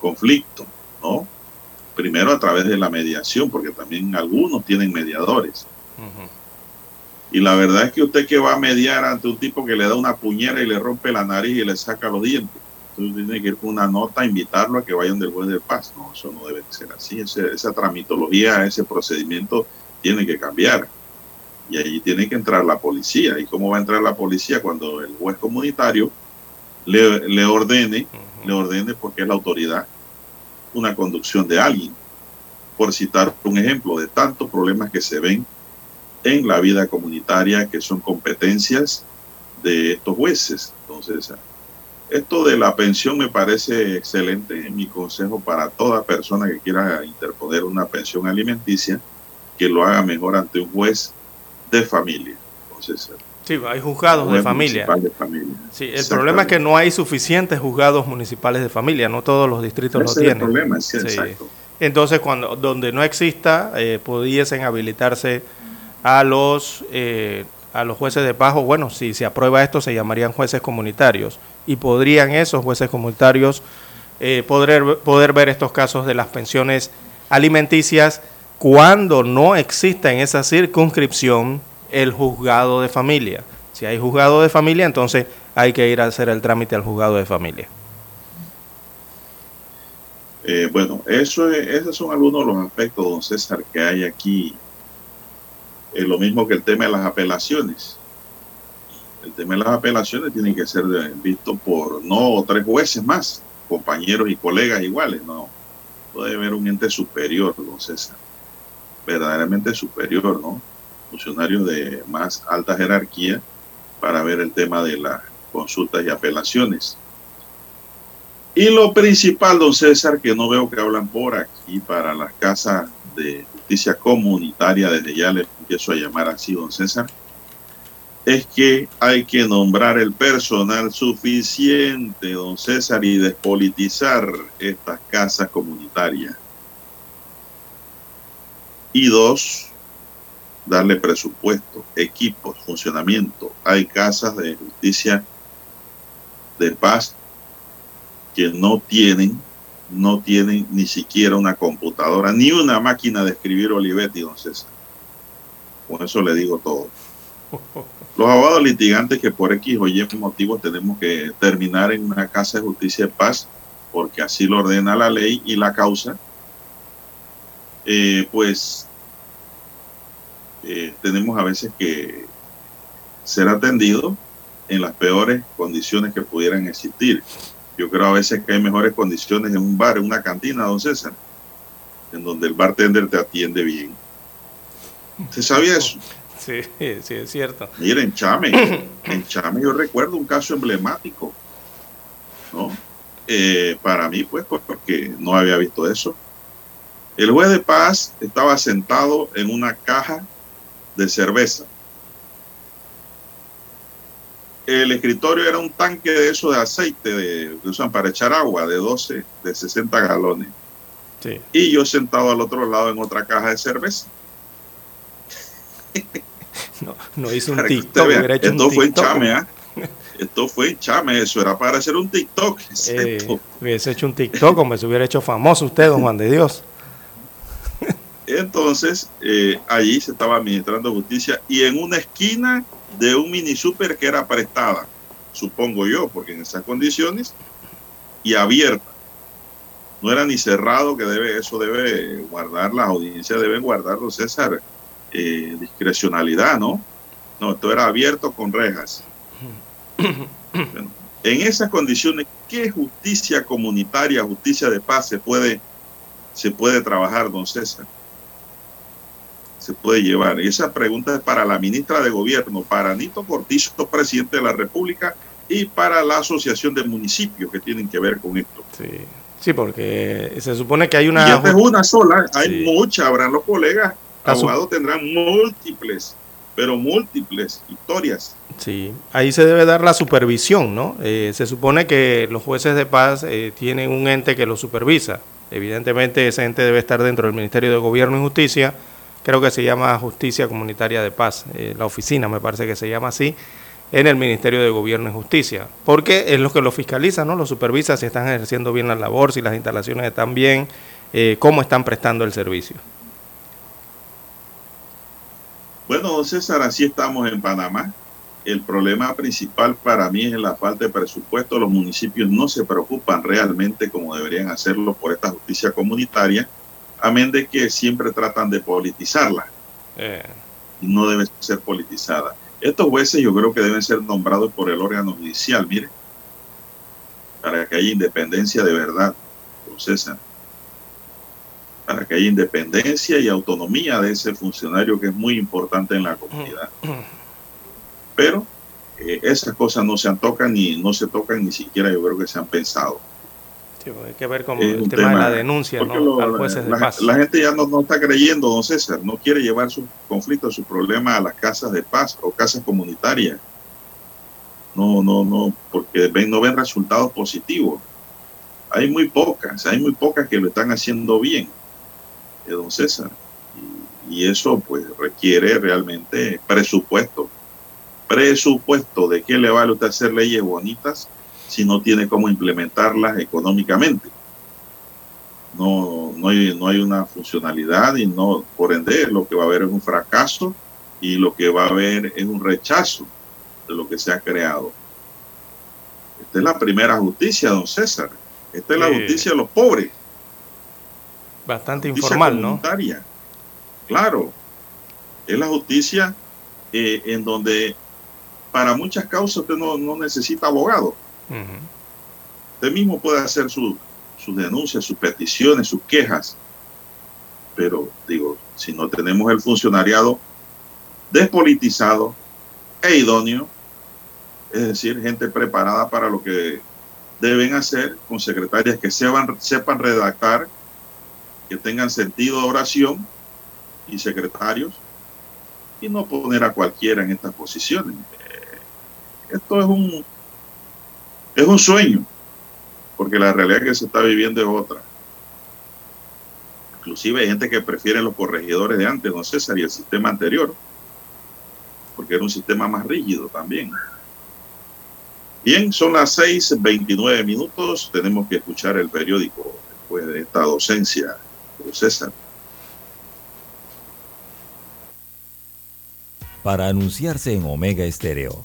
B: conflicto, ¿no? Primero a través de la mediación, porque también algunos tienen mediadores. Y la verdad es que usted que va a mediar ante un tipo que le da una puñera y le rompe la nariz y le saca los dientes, tiene que ir con una nota a invitarlo a que vayan del juez de paz. No, eso no debe ser así. Ese- esa tramitología, ese procedimiento tiene que cambiar. Y ahí tiene que entrar la policía. ¿Y cómo va a entrar la policía cuando el juez comunitario le, le ordene, le ordene porque es la autoridad, una conducción de alguien? Por citar un ejemplo de tantos problemas que se ven en la vida comunitaria que son competencias de estos jueces. Entonces, esto de la pensión me parece excelente. Mi consejo para toda persona que quiera interponer una pensión alimenticia, que lo haga mejor ante un juez de familia. Entonces,
A: Sí, hay juzgados de familia.
B: de familia.
A: Sí, el problema es que no hay suficientes juzgados municipales de familia, no todos los distritos
B: Ese
A: lo
B: es el
A: tienen.
B: problema, sí, exacto.
A: Entonces, cuando donde no exista, eh, pudiesen habilitarse a los eh, a los jueces de paz, o bueno, si se aprueba esto, se llamarían jueces comunitarios y podrían esos jueces comunitarios eh, poder poder ver estos casos de las pensiones alimenticias cuando no exista en esa circunscripción el juzgado de familia. Si hay juzgado de familia, entonces hay que ir a hacer el trámite al juzgado de familia.
B: Eh, bueno, eso esos son algunos de los aspectos, don César, que hay aquí. Es lo mismo que el tema de las apelaciones. El tema de las apelaciones tiene que ser visto por no tres jueces más, compañeros y colegas iguales, no. Puede haber un ente superior, don César. Verdaderamente superior, ¿no? Funcionarios de más alta jerarquía para ver el tema de las consultas y apelaciones. Y lo principal, don César, que no veo que hablan por aquí para las casas de justicia comunitaria, desde ya le empiezo a llamar así, don César, es que hay que nombrar el personal suficiente, don César, y despolitizar estas casas comunitarias. Y dos, darle presupuesto, equipos, funcionamiento. Hay casas de justicia de paz que no tienen, no tienen ni siquiera una computadora, ni una máquina de escribir Olivetti, don César. Con eso le digo todo. [laughs] Los abogados litigantes que por X o Y motivos tenemos que terminar en una casa de justicia de paz, porque así lo ordena la ley y la causa, eh, pues eh, tenemos a veces que ser atendidos en las peores condiciones que pudieran existir. Yo creo a veces que hay mejores condiciones en un bar, en una cantina, don César, en donde el bartender te atiende bien. ¿Se sabía eso?
A: Sí, sí, es cierto.
B: Mira, en Chame, [coughs] en Chame yo recuerdo un caso emblemático, ¿no? Eh, para mí, pues, porque no había visto eso. El juez de paz estaba sentado en una caja de cerveza. El escritorio era un tanque de eso de aceite de, que usan para echar agua de 12, de 60 galones. Y yo sentado al otro lado en otra caja de cerveza. [laughs]
A: No, no hizo un TikTok.
B: esto fue en Chame, ¿ah? Esto fue en Chame, eso era para hacer un TikTok. [laughs]
A: Eh, hubiese hecho un TikTok o me se hubiera hecho famoso usted, don Juan de Dios.
B: Entonces, eh, allí se estaba administrando justicia y en una esquina de un mini super que era prestada, supongo yo, porque en esas condiciones, y abierta. No era ni cerrado, que debe, eso debe guardar, las audiencias deben guardarlo, César, eh, discrecionalidad, ¿no? No, esto era abierto con rejas. en esas condiciones, ¿qué justicia comunitaria, justicia de paz se puede, se puede trabajar, don César? Se puede llevar? Esa pregunta es para la ministra de Gobierno, para Nito Cortizo, presidente de la República, y para la Asociación de Municipios que tienen que ver con esto.
A: Sí, sí porque se supone que hay una...
B: Y esta es una sola, hay muchas, habrán los colegas, abogados tendrán múltiples, pero múltiples historias.
A: Sí, ahí se debe dar la supervisión, ¿no? Eh, se supone que los jueces de paz eh, tienen un ente que los supervisa. Evidentemente ese ente debe estar dentro del Ministerio de Gobierno y Justicia, creo que se llama Justicia Comunitaria de Paz, eh, la oficina me parece que se llama así, en el Ministerio de Gobierno y Justicia, porque es lo que lo fiscaliza, ¿no? Lo supervisa si están ejerciendo bien la labor, si las instalaciones están bien, eh, cómo están prestando el servicio.
B: Bueno, don César, así estamos en Panamá. El problema principal para mí es la falta de presupuesto. Los municipios no se preocupan realmente como deberían hacerlo por esta justicia comunitaria amén de que siempre tratan de politizarla. Eh. Y no debe ser politizada. Estos jueces yo creo que deben ser nombrados por el órgano judicial, mire, para que haya independencia de verdad, César. Para que haya independencia y autonomía de ese funcionario que es muy importante en la comunidad. Pero eh, esas cosas no se han tocan ni no se tocan ni siquiera yo creo que se han pensado
A: hay que ver con el tema, de la denuncia ¿no?
B: al jueces de la, paz. La gente ya no, no, está creyendo, don César, no quiere llevar sus conflictos, sus problemas a las casas de paz o casas comunitarias. No, no, no, porque ven, no ven resultados positivos. Hay muy pocas, hay muy pocas que lo están haciendo bien, eh, don César. Y, y eso pues requiere realmente presupuesto. Presupuesto de qué le vale usted hacer leyes bonitas si no tiene cómo implementarlas económicamente. No, no, hay, no hay una funcionalidad y no, por ende, lo que va a haber es un fracaso y lo que va a haber es un rechazo de lo que se ha creado. Esta es la primera justicia, don César. Esta es la justicia de los pobres.
A: Bastante
B: Justicia
A: informal, ¿no?
B: Claro. Es la justicia eh, en donde para muchas causas usted no, no necesita abogado. Usted mismo puede hacer su- sus denuncias, sus peticiones, sus quejas. Pero digo, si no tenemos el funcionariado despolitizado e idóneo, es decir, gente preparada para lo que deben hacer, con secretarias que sepan, sepan redactar, que tengan sentido de oración y secretarios, y no poner a cualquiera en estas posiciones. Esto es un, es un sueño, porque la realidad que se está viviendo es otra. Inclusive hay gente que prefiere los corregidores de antes, don César, y el sistema anterior, porque era un sistema más rígido también. Bien, son las 6:29 minutos. Tenemos que escuchar el periódico después de esta docencia, don César.
J: Para anunciarse en Omega Estéreo,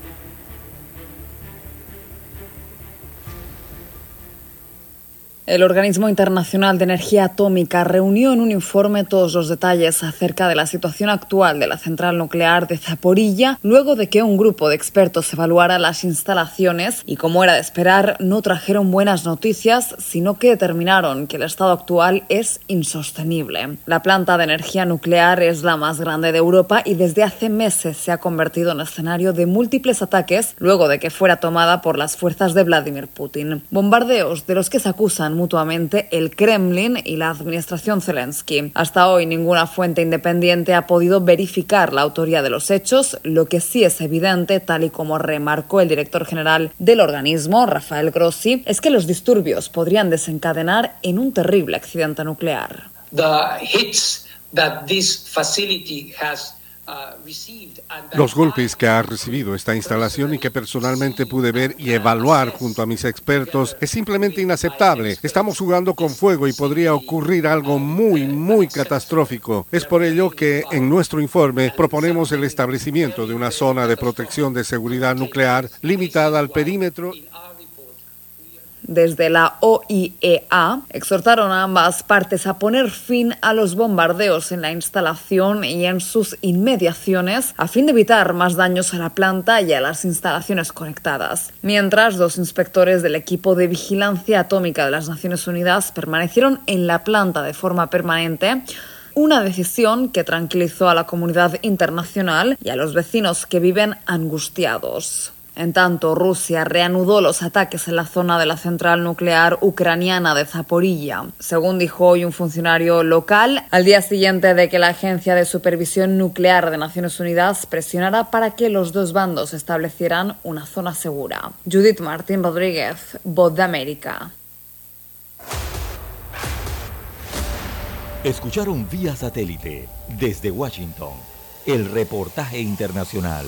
K: El Organismo Internacional de Energía Atómica reunió en un informe todos los detalles acerca de la situación actual de la central nuclear de Zaporilla, luego de que un grupo de expertos evaluara las instalaciones y, como era de esperar, no trajeron buenas noticias, sino que determinaron que el estado actual es insostenible. La planta de energía nuclear es la más grande de Europa y desde hace meses se ha convertido en escenario de múltiples ataques luego de que fuera tomada por las fuerzas de Vladimir Putin. Bombardeos de los que se acusan mutuamente el Kremlin y la administración Zelensky. Hasta hoy ninguna fuente independiente ha podido verificar la autoría de los hechos, lo que sí es evidente, tal y como remarcó el director general del organismo, Rafael Grossi, es que los disturbios podrían desencadenar en un terrible accidente nuclear.
L: hits uh,
M: Los golpes que ha recibido esta instalación y que personalmente pude ver y evaluar junto a mis expertos es simplemente inaceptable. Estamos jugando con fuego y podría ocurrir algo muy, muy catastrófico. Es por ello que en nuestro informe proponemos el establecimiento de una zona de protección de seguridad nuclear limitada al perímetro
K: Desde la OIEA exhortaron a ambas partes a poner fin a los bombardeos en la instalación y en sus inmediaciones a fin de evitar más daños a la planta y a las instalaciones conectadas. Mientras, dos inspectores del equipo de vigilancia atómica de las Naciones Unidas permanecieron en la planta de forma permanente una decisión que tranquilizó a la comunidad internacional y a los vecinos que viven angustiados. En tanto, Rusia reanudó los ataques en la zona de la central nuclear ucraniana de Zaporilla, según dijo hoy un funcionario local, al día siguiente de que la Agencia de Supervisión Nuclear de Naciones Unidas presionara para que los dos bandos establecieran una zona segura. Judith Martín Rodríguez, Voz de América.
J: Escucharon vía satélite desde Washington el reportaje internacional.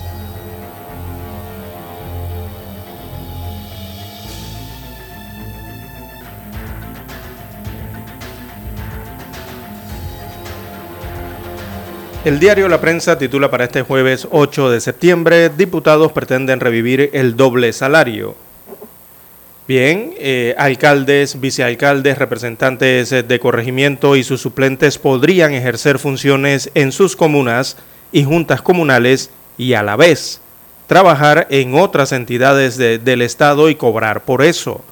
A: El diario La Prensa titula para este jueves 8 de septiembre, diputados pretenden revivir el doble salario. Bien, eh, alcaldes, vicealcaldes, representantes de corregimiento y sus suplentes podrían ejercer funciones en sus comunas y juntas comunales y a la vez trabajar en otras entidades del Estado y cobrar por eso.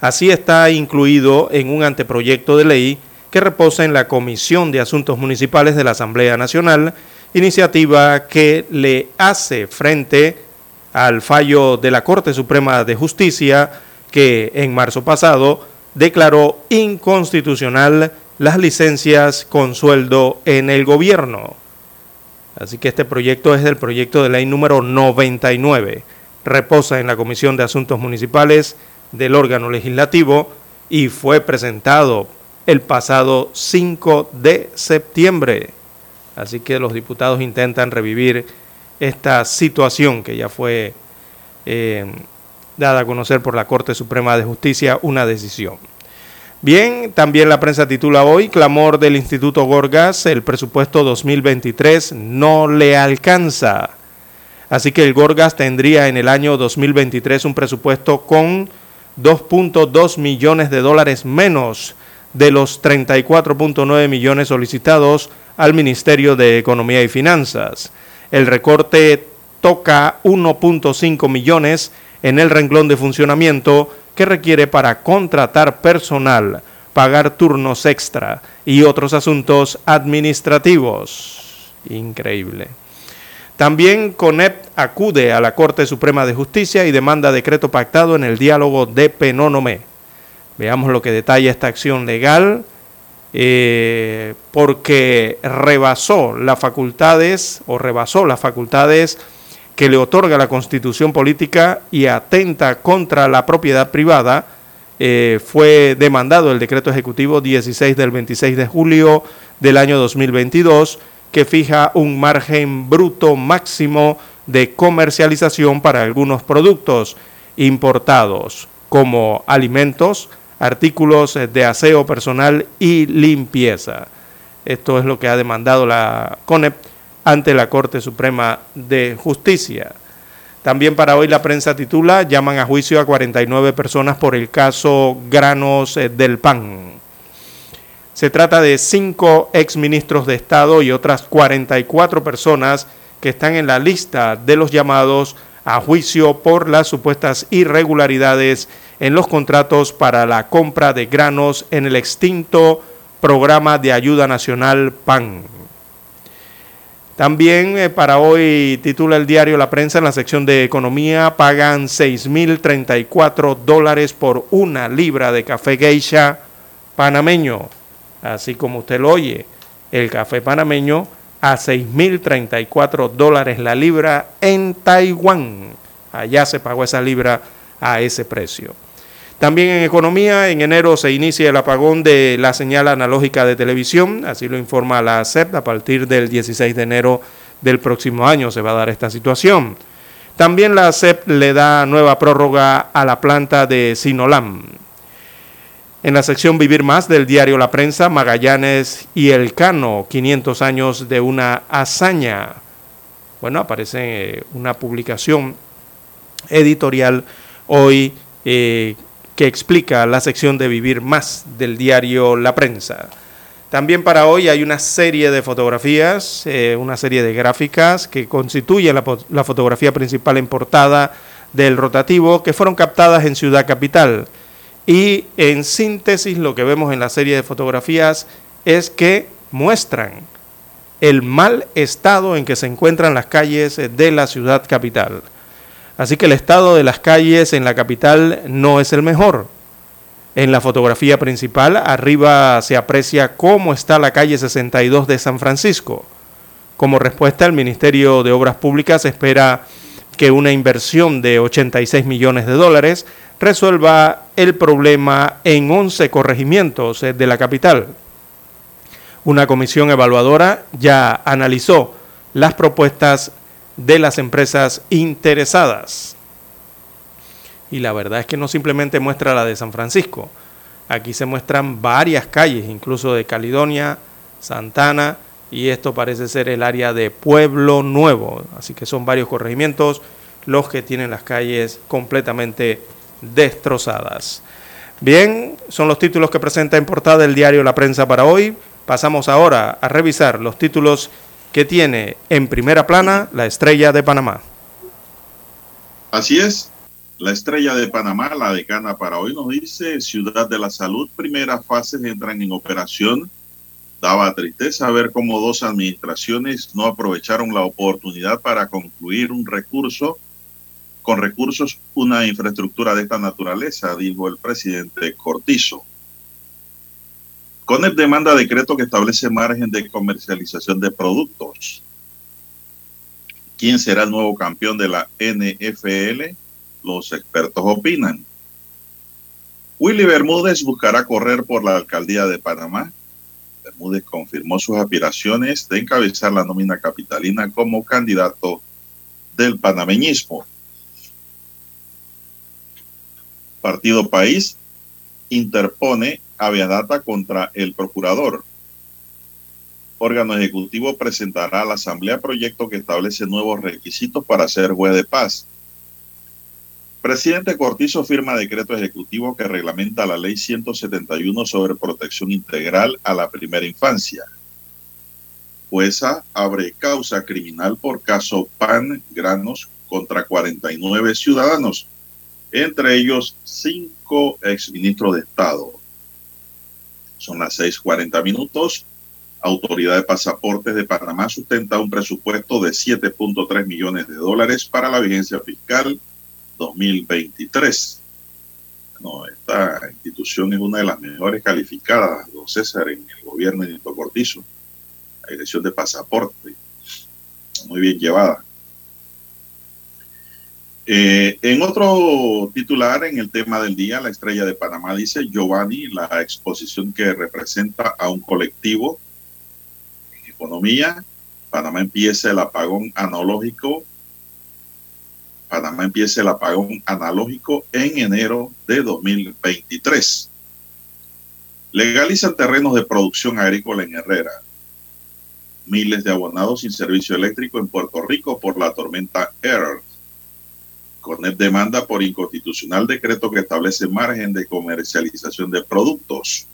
A: Así está incluido en un anteproyecto de ley que reposa en la Comisión de Asuntos Municipales de la Asamblea Nacional, iniciativa que le hace frente al fallo de la Corte Suprema de Justicia que en marzo pasado declaró inconstitucional las licencias con sueldo en el gobierno. Así que este proyecto es del proyecto de ley número 99. Reposa en la Comisión de Asuntos Municipales del órgano legislativo y fue presentado el pasado 5 de septiembre. Así que los diputados intentan revivir esta situación que ya fue eh, dada a conocer por la Corte Suprema de Justicia, una decisión. Bien, también la prensa titula hoy, clamor del Instituto Gorgas, el presupuesto 2023 no le alcanza. Así que el Gorgas tendría en el año 2023 un presupuesto con 2.2 millones de dólares menos de los 34.9 millones solicitados al Ministerio de Economía y Finanzas. El recorte toca 1.5 millones en el renglón de funcionamiento que requiere para contratar personal, pagar turnos extra y otros asuntos administrativos. Increíble. También CONEP acude a la Corte Suprema de Justicia y demanda decreto pactado en el diálogo de Penónome. Veamos lo que detalla esta acción legal, eh, porque rebasó las facultades o rebasó las facultades que le otorga la constitución política y atenta contra la propiedad privada. Eh, fue demandado el decreto ejecutivo 16 del 26 de julio del año 2022 que fija un margen bruto máximo de comercialización para algunos productos importados como alimentos, artículos de aseo personal y limpieza. Esto es lo que ha demandado la CONEP ante la Corte Suprema de Justicia. También para hoy la prensa titula, llaman a juicio a 49 personas por el caso Granos eh, del Pan. Se trata de cinco exministros de Estado y otras 44 personas que están en la lista de los llamados a juicio por las supuestas irregularidades en los contratos para la compra de granos en el extinto programa de ayuda nacional PAN. También eh, para hoy titula el diario La Prensa en la sección de economía, pagan 6.034 dólares por una libra de café geisha panameño. Así como usted lo oye, el café panameño a 6.034 dólares la libra en Taiwán. Allá se pagó esa libra a ese precio. También en economía, en enero se inicia el apagón de la señal analógica de televisión, así lo informa la CEP, a partir del 16 de enero del próximo año se va a dar esta situación. También la CEP le da nueva prórroga a la planta de Sinolam. En la sección Vivir Más del diario La Prensa, Magallanes y El Cano, 500 años de una hazaña. Bueno, aparece una publicación editorial hoy eh, que explica la sección de Vivir Más del diario La Prensa. También para hoy hay una serie de fotografías, eh, una serie de gráficas que constituyen la, la, fotografía principal en portada del rotativo que fueron captadas en Ciudad Capital. Y en síntesis lo que vemos en la serie de fotografías es que muestran el mal estado en que se encuentran las calles de la ciudad capital. Así que el estado de las calles en la capital no es el mejor. En la fotografía principal, arriba se aprecia cómo está la calle 62 de San Francisco. Como respuesta, el Ministerio de Obras Públicas espera que una inversión de 86 millones de dólares resuelva el problema en 11 corregimientos de la capital. Una comisión evaluadora ya analizó las propuestas de las empresas interesadas. Y la verdad es que no simplemente muestra la de San Francisco. Aquí se muestran varias calles, incluso de Caledonia, Santana, y esto parece ser el área de Pueblo Nuevo. Así que son varios corregimientos los que tienen las calles completamente destrozadas. Bien, son los títulos que presenta en portada el diario La Prensa para hoy. Pasamos ahora a revisar los títulos que tiene en primera plana la estrella de Panamá.
B: Así es, la estrella de Panamá, la decana para hoy, nos dice Ciudad de la Salud, primeras fases entran en operación. Daba tristeza ver cómo dos administraciones no aprovecharon la oportunidad para concluir un recurso con recursos, una infraestructura de esta naturaleza, dijo el presidente Cortizo. CONEP demanda decreto que establece margen de comercialización de productos. ¿Quién será el nuevo campeón de la NFL? Los expertos opinan. Willy Bermúdez buscará correr por la alcaldía de Panamá. Bermúdez confirmó sus aspiraciones de encabezar la nómina capitalina como candidato del panameñismo. Partido País interpone data contra el procurador. Órgano Ejecutivo presentará a la Asamblea proyecto que establece nuevos requisitos para ser juez de paz. Presidente Cortizo firma decreto ejecutivo que reglamenta la Ley 171 sobre protección integral a la primera infancia. Jueza abre causa criminal por caso PAN Granos contra 49 ciudadanos, entre ellos cinco exministros de Estado. Son las 6:40 minutos. Autoridad de Pasaportes de Panamá sustenta un presupuesto de 7.3 millones de dólares para la vigencia fiscal 2023. No, esta institución es una de las mejores calificadas, don César, en el gobierno de Nito Cortizo. La dirección de pasaporte, muy bien llevada. Eh, en otro titular, en el tema del día, la estrella de Panamá dice Giovanni, la exposición que representa a un colectivo en economía. Panamá empieza el apagón analógico. Panamá empieza el apagón analógico en enero de 2023. Legalizan terrenos de producción agrícola en Herrera. Miles de abonados sin servicio eléctrico en Puerto Rico por la tormenta Earth. CONEP demanda por inconstitucional decreto que establece margen de comercialización de productos.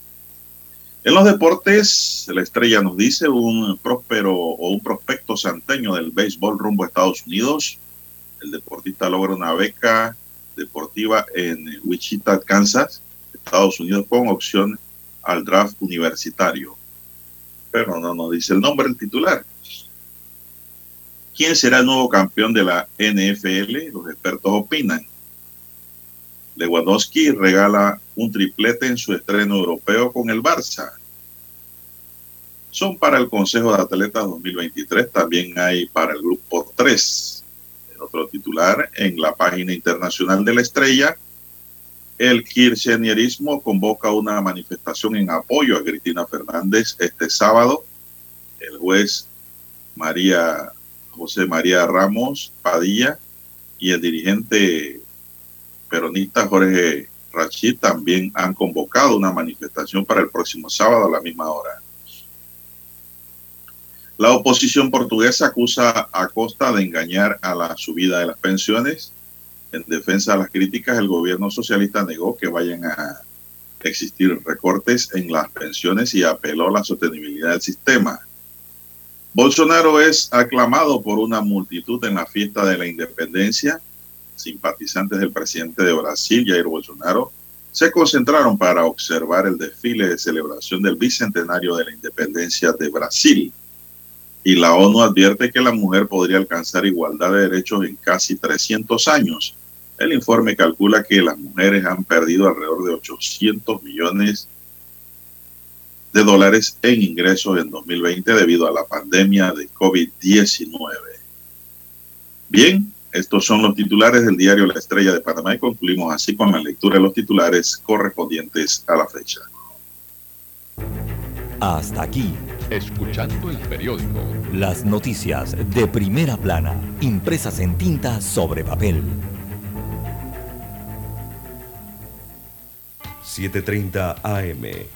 B: En los deportes, la estrella nos dice un próspero o un prospecto santeño del béisbol rumbo a Estados Unidos. El deportista logra una beca deportiva en Wichita, Kansas, Estados Unidos, con opción al draft universitario. Pero no nos dice el nombre del titular. ¿Quién será el nuevo campeón de la NFL? Los expertos opinan. Lewandowski regala un triplete en su estreno europeo con el Barça. Son para el Consejo de Atletas 2023, también hay para el Grupo 3. El otro titular en la página internacional de la estrella, el kirchnerismo convoca una manifestación en apoyo a Cristina Fernández este sábado. El juez María José María Ramos Padilla y el dirigente peronista Jorge Rachid también han convocado una manifestación para el próximo sábado a la misma hora. La oposición portuguesa acusa a Costa de engañar a la subida de las pensiones. En defensa de las críticas, el gobierno socialista negó que vayan a existir recortes en las pensiones y apeló a la sostenibilidad del sistema. Bolsonaro es aclamado por una multitud en la fiesta de la independencia. Simpatizantes del presidente de Brasil, Jair Bolsonaro, se concentraron para observar el desfile de celebración del bicentenario de la independencia de Brasil. Y la ONU advierte que la mujer podría alcanzar igualdad de derechos en casi 300 años. El informe calcula que las mujeres han perdido alrededor de 800 millones de dólares en ingresos en 2020 debido a la pandemia de COVID-19. Bien, Estos son los titulares del diario La Estrella de Panamá y concluimos así con la lectura de los titulares correspondientes a la fecha.
J: Hasta aquí.
N: Escuchando el periódico.
J: Las noticias de primera plana, impresas en tinta sobre papel.
C: 7.30 AM.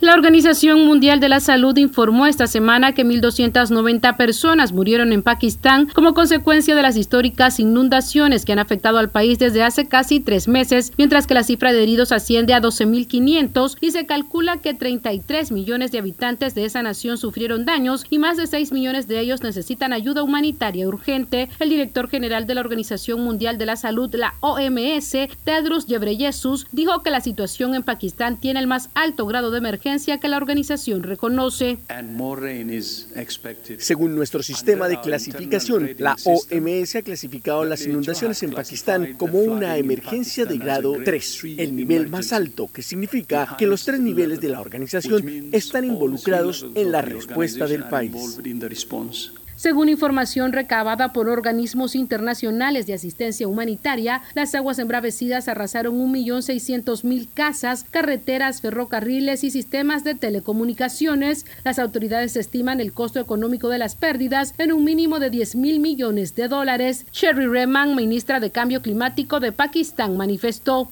O: La Organización Mundial de la Salud informó esta semana que 1.290 personas murieron en Pakistán como consecuencia de las históricas inundaciones que han afectado al país desde hace casi tres meses, mientras que la cifra de heridos asciende a 12.500 y se calcula que 33 millones de habitantes de esa nación sufrieron daños y más de 6 millones de ellos necesitan ayuda humanitaria urgente. El director general de la Organización Mundial de la Salud, la OMS, Tedros Ghebreyesus, dijo que la situación en Pakistán tiene el más alto grado de emergencia que la organización reconoce.
P: Según nuestro sistema de clasificación, la OMS ha clasificado las inundaciones en Pakistán como una emergencia de grado 3, el nivel más alto, que significa que los tres niveles de la organización están involucrados en la respuesta del país.
O: Según información recabada por organismos internacionales de asistencia humanitaria, las aguas embravecidas arrasaron 1.600.000 casas, carreteras, ferrocarriles y sistemas de telecomunicaciones. Las autoridades estiman el costo económico de las pérdidas en un mínimo de 10 mil millones de dólares. Sherry Rehman, ministra de Cambio Climático de Pakistán, manifestó.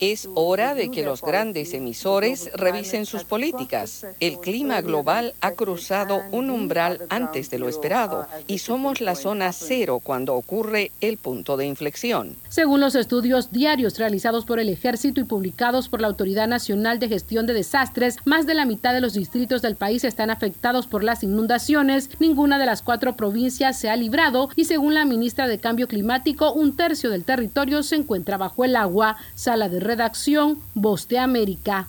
Q: Es hora de que los grandes emisores revisen sus políticas. El clima global ha cruzado un umbral antes de lo esperado y somos la zona cero cuando ocurre el punto de inflexión.
O: Según los estudios diarios realizados por el ejército y publicados por la Autoridad Nacional de Gestión de Desastres, más de la mitad de los distritos del país están afectados por las inundaciones. Ninguna de las cuatro provincias se ha librado y según la ministra de Cambio Climático, un tercio del territorio se encuentra bajo el agua. Sala de redacción, Voz de América.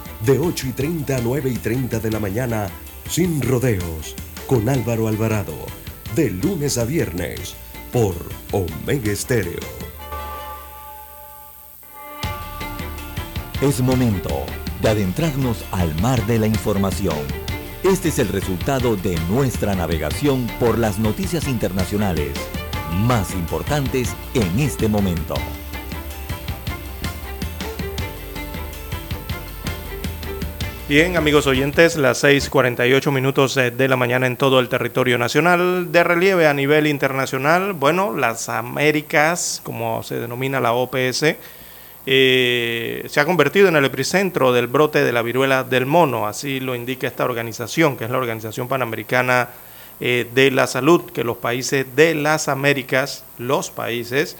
C: de 8 y 30 a 9 y 30 de la mañana, sin rodeos, con Álvaro Alvarado, de lunes a viernes, por Omega Estéreo.
J: Es momento de adentrarnos al mar de la información. Este es el resultado de nuestra navegación por las noticias internacionales más importantes en este momento.
A: Bien, amigos oyentes, las 6:48 minutos eh, de la mañana en todo el territorio nacional. De relieve a nivel internacional, bueno, las Américas, como se denomina la OPS, eh, se ha convertido en el epicentro del brote de la viruela del mono, así lo indica esta organización, que es la Organización Panamericana eh, de la Salud, que los países de las Américas, los países,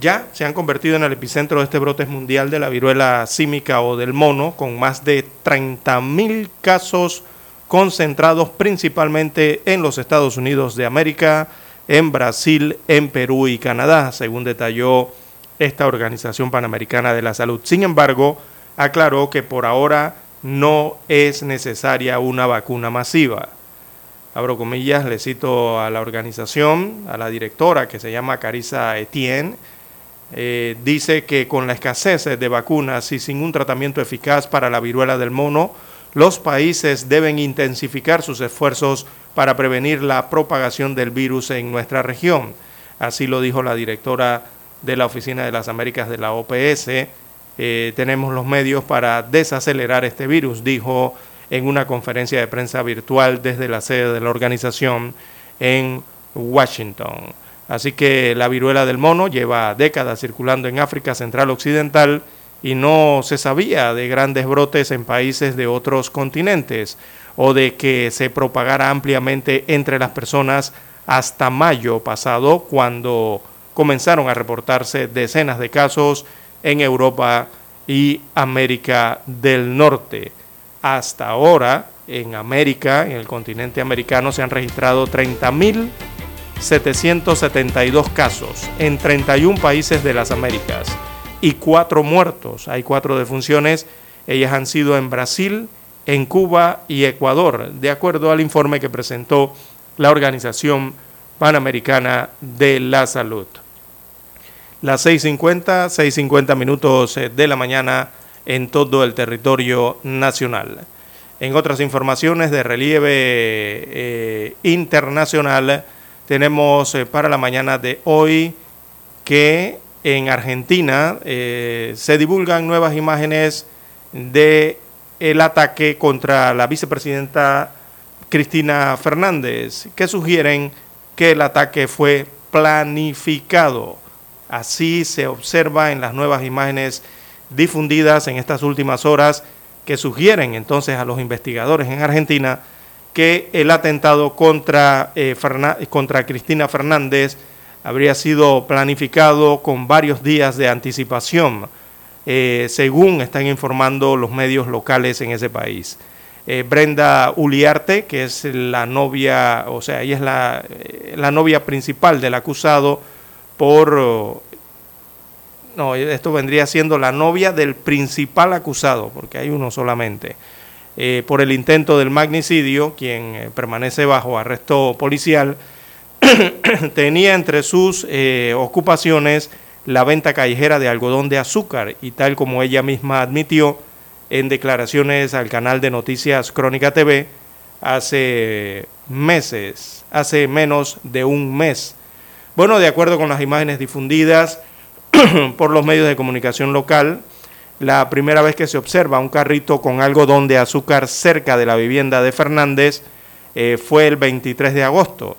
A: ya se han convertido en el epicentro de este brote mundial de la viruela símica o del mono, con más de 30.000 casos concentrados principalmente en los Estados Unidos de América, en Brasil, en Perú y Canadá, según detalló esta Organización Panamericana de la Salud. Sin embargo, aclaró que por ahora no es necesaria una vacuna masiva. Abro comillas, le cito a la organización, a la directora que se llama Carissa Etienne, eh, dice que con la escasez de vacunas y sin un tratamiento eficaz para la viruela del mono, los países deben intensificar sus esfuerzos para prevenir la propagación del virus en nuestra región. Así lo dijo la directora de la Oficina de las Américas de la OPS. Eh, tenemos los medios para desacelerar este virus, dijo en una conferencia de prensa virtual desde la sede de la organización en Washington. Así que la viruela del mono lleva décadas circulando en África Central Occidental y no se sabía de grandes brotes en países de otros continentes o de que se propagara ampliamente entre las personas hasta mayo pasado, cuando comenzaron a reportarse decenas de casos en Europa y América del Norte. Hasta ahora, en América, en el continente americano, se han registrado 30.772 casos en 31 países de las Américas y cuatro muertos. Hay cuatro defunciones. Ellas han sido en Brasil, en Cuba y Ecuador, de acuerdo al informe que presentó la Organización Panamericana de la Salud. Las 6.50, 6.50 minutos eh, de la mañana en todo el territorio nacional. En otras informaciones de relieve eh, internacional, tenemos eh, para la mañana de hoy que en Argentina eh, se divulgan nuevas imágenes de el ataque contra la vicepresidenta Cristina Fernández, que sugieren que el ataque fue planificado. Así se observa en las nuevas imágenes difundidas en estas últimas horas que sugieren entonces a los investigadores en Argentina que el atentado contra, eh, contra Cristina Fernández habría sido planificado con varios días de anticipación, eh, según están informando los medios locales en ese país. Eh, Brenda Uliarte, que es la novia, o sea, ella es la, la novia principal del acusado por... No, esto vendría siendo la novia del principal acusado, porque hay uno solamente, por el intento del magnicidio, quien permanece bajo arresto policial [coughs] tenía entre sus eh, ocupaciones la venta callejera de algodón de azúcar y tal como ella misma admitió en declaraciones al canal de noticias Crónica TV hace meses, hace menos de un mes. Bueno, de acuerdo con las imágenes difundidas [coughs] por los medios de comunicación local, la primera vez que se observa un carrito con algodón de azúcar cerca de la vivienda de Fernández eh, fue el 23 de agosto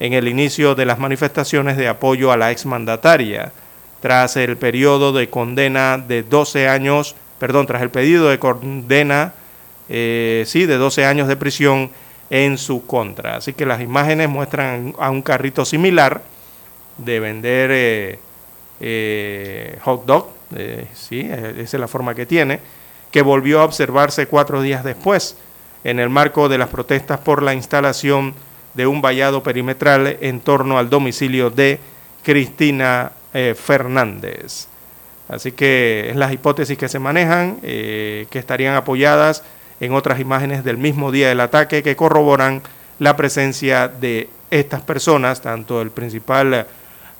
A: en el inicio de las manifestaciones de apoyo a la exmandataria, tras el periodo de condena de 12 años, perdón, tras el pedido de condena, eh, sí, de 12 años de prisión en su contra. Así que las imágenes muestran a un carrito similar de vender eh, hot dog, sí, esa es la forma que tiene, que volvió a observarse cuatro días después, en el marco de las protestas por la instalación de un vallado perimetral en torno al domicilio de Cristina eh, Fernández. Así que es las hipótesis que se manejan, eh, que estarían apoyadas en otras imágenes del mismo día del ataque que corroboran la presencia de estas personas, tanto el principal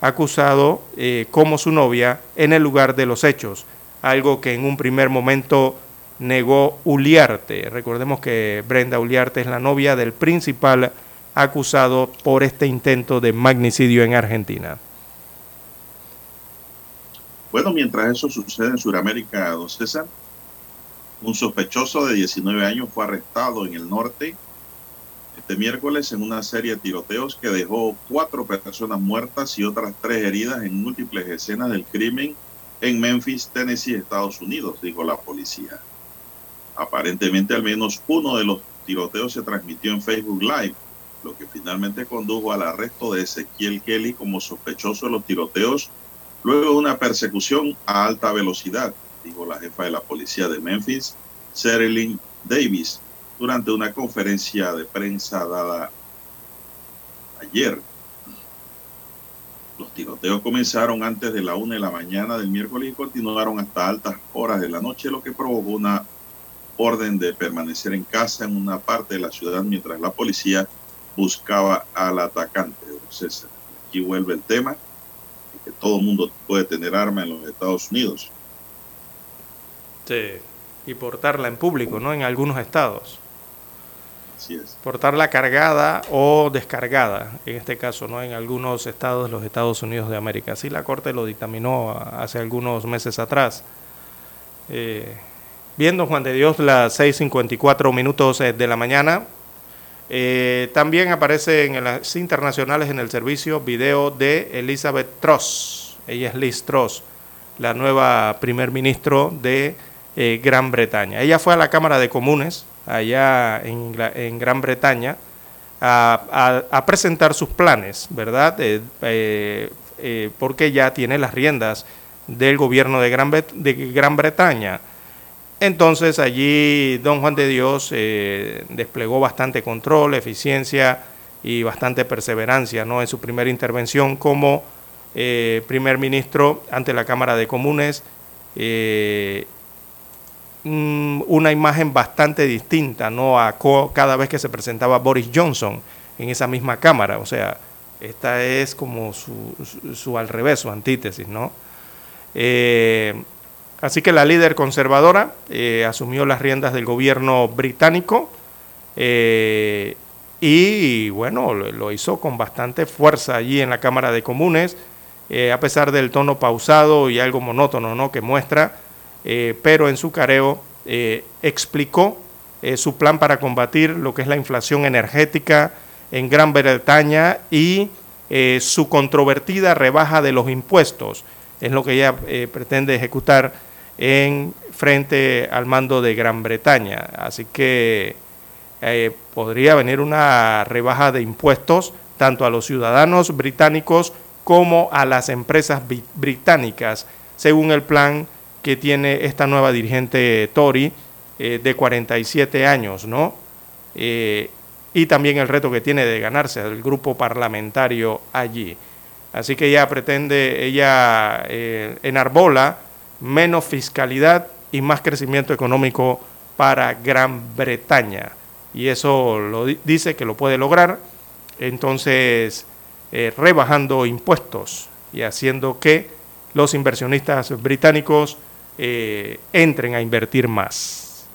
A: acusado eh, como su novia, en el lugar de los hechos, algo que en un primer momento negó Uliarte. Recordemos que Brenda Uliarte es la novia del principal acusado por este intento de magnicidio en Argentina.
B: Bueno, mientras eso sucede en Sudamérica, don César, un sospechoso de 19 años fue arrestado en el norte este miércoles en una serie de tiroteos que dejó cuatro personas muertas y otras tres heridas en múltiples escenas del crimen en Memphis, Tennessee, Estados Unidos, dijo la policía. Aparentemente al menos uno de los tiroteos se transmitió en Facebook Live lo que finalmente condujo al arresto de Ezequiel Kelly como sospechoso de los tiroteos luego de una persecución a alta velocidad, dijo la jefa de la policía de Memphis, Sherilyn Davis, durante una conferencia de prensa dada ayer. Los tiroteos comenzaron antes de la una de la mañana del miércoles y continuaron hasta altas horas de la noche, lo que provocó una orden de permanecer en casa en una parte de la ciudad mientras la policía buscaba al atacante. Entonces, aquí vuelve el tema de que todo el mundo puede tener arma en los Estados Unidos.
A: Sí, y portarla en público, ¿no? En algunos estados. Portarla cargada o descargada, en este caso, ¿no? En algunos estados de los Estados Unidos de América. Así la Corte lo dictaminó hace algunos meses atrás. Eh, viendo Juan de Dios las 6.54 minutos eh, de la mañana. Eh, también aparece en las internacionales en el servicio video de Elizabeth Truss. Ella es Liz Truss, la nueva primer ministro de eh, Gran Bretaña. Ella fue a la Cámara de Comunes allá en, en Gran Bretaña a, a, presentar sus planes, ¿verdad? porque ya tiene las riendas del gobierno de Gran, de Gran Bretaña. Entonces allí don Juan de Dios eh, desplegó bastante control, eficiencia y bastante perseverancia ¿no? en su primera intervención como eh, primer ministro ante la Cámara de Comunes. Eh, una imagen bastante distinta ¿no? a cada vez que se presentaba Boris Johnson en esa misma Cámara. O sea, esta es como su, su, al revés, su antítesis. ¿no? Eh, Así que la líder conservadora eh, asumió las riendas del gobierno británico eh, y, bueno, lo, hizo con bastante fuerza allí en la Cámara de Comunes, a pesar del tono pausado y algo monótono ¿no? que muestra, eh, pero en su careo eh, explicó su plan para combatir lo que es la inflación energética en Gran Bretaña y su controvertida rebaja de los impuestos. Es lo que ella pretende ejecutar en frente al mando de Gran Bretaña. Así que eh, podría venir una rebaja de impuestos tanto a los ciudadanos británicos como a las empresas británicas, según el plan que tiene esta nueva dirigente Tory eh, de 47 años, ¿no? Eh, y también el reto que tiene de ganarse el grupo parlamentario allí. Así que ella pretende, ella enarbola menos fiscalidad y más crecimiento económico para Gran Bretaña. Y eso lo dice que lo puede lograr, entonces eh, rebajando impuestos y haciendo que los inversionistas británicos eh, entren a invertir más.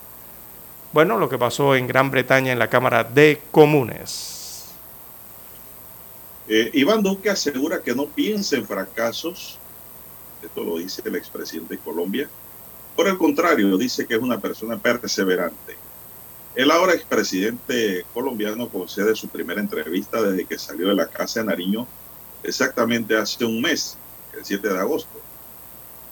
A: Bueno, lo que pasó en Gran Bretaña en la Cámara de Comunes.
B: Eh, Iván Duque asegura que no piensa en fracasos esto lo dice el expresidente de Colombia. Por el contrario, dice que es una persona perseverante. El ahora expresidente colombiano concede su primera entrevista desde que salió de la casa de Nariño exactamente hace un mes, el 7 de agosto.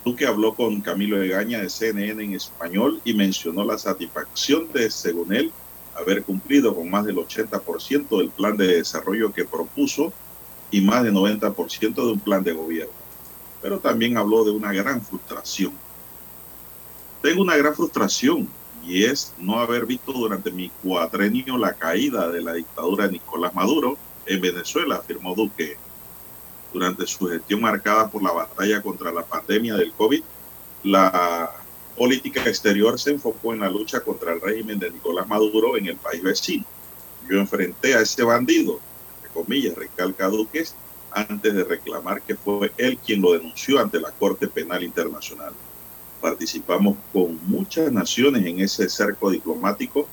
B: Duque habló con Camilo Egaña de CNN en español y mencionó la satisfacción de, según él, haber cumplido con más del 80% del plan de desarrollo que propuso y más del 90% de un plan de gobierno pero también habló de una gran frustración. Tengo una gran frustración y es no haber visto durante mi cuatrenio la caída de la dictadura de Nicolás Maduro en Venezuela, afirmó Duque. Durante su gestión marcada por la batalla contra la pandemia del COVID, la política exterior se enfocó en la lucha contra el régimen de Nicolás Maduro en el país vecino. Yo enfrenté a ese bandido, entre comillas, recalca Duque, antes de reclamar que fue él quien lo denunció ante la Corte Penal Internacional. Participamos con muchas naciones en ese cerco diplomático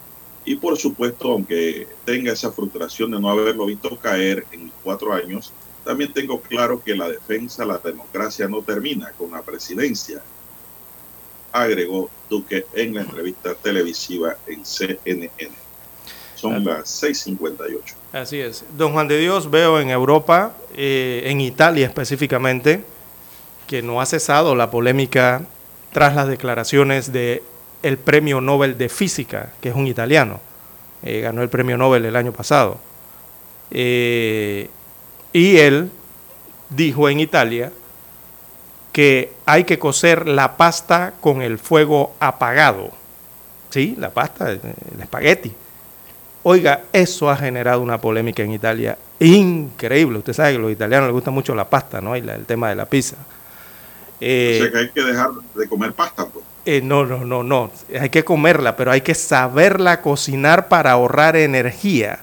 B: y por supuesto, aunque tenga esa frustración de no haberlo visto caer en cuatro años, también tengo claro que la defensa, la democracia no termina con la presidencia, agregó Duque en la entrevista televisiva en CNN. Son las 6.58.
A: Así es. Don Juan de Dios, veo en Europa, eh, en Italia específicamente, que no ha cesado la polémica tras las declaraciones de el Premio Nobel de Física, que es un italiano. Eh, ganó el Premio Nobel el año pasado. Eh, y él dijo en Italia que hay que cocer la pasta con el fuego apagado. Sí, la pasta, el espagueti. Oiga, eso ha generado una polémica en Italia increíble. Usted sabe que a los italianos les gusta mucho la pasta, ¿no? Y el tema de la pizza.
B: Eh, o sea que hay que dejar de comer pasta, pues.
A: Eh, no, no, no, no. Hay que comerla, pero hay que saberla cocinar para ahorrar energía.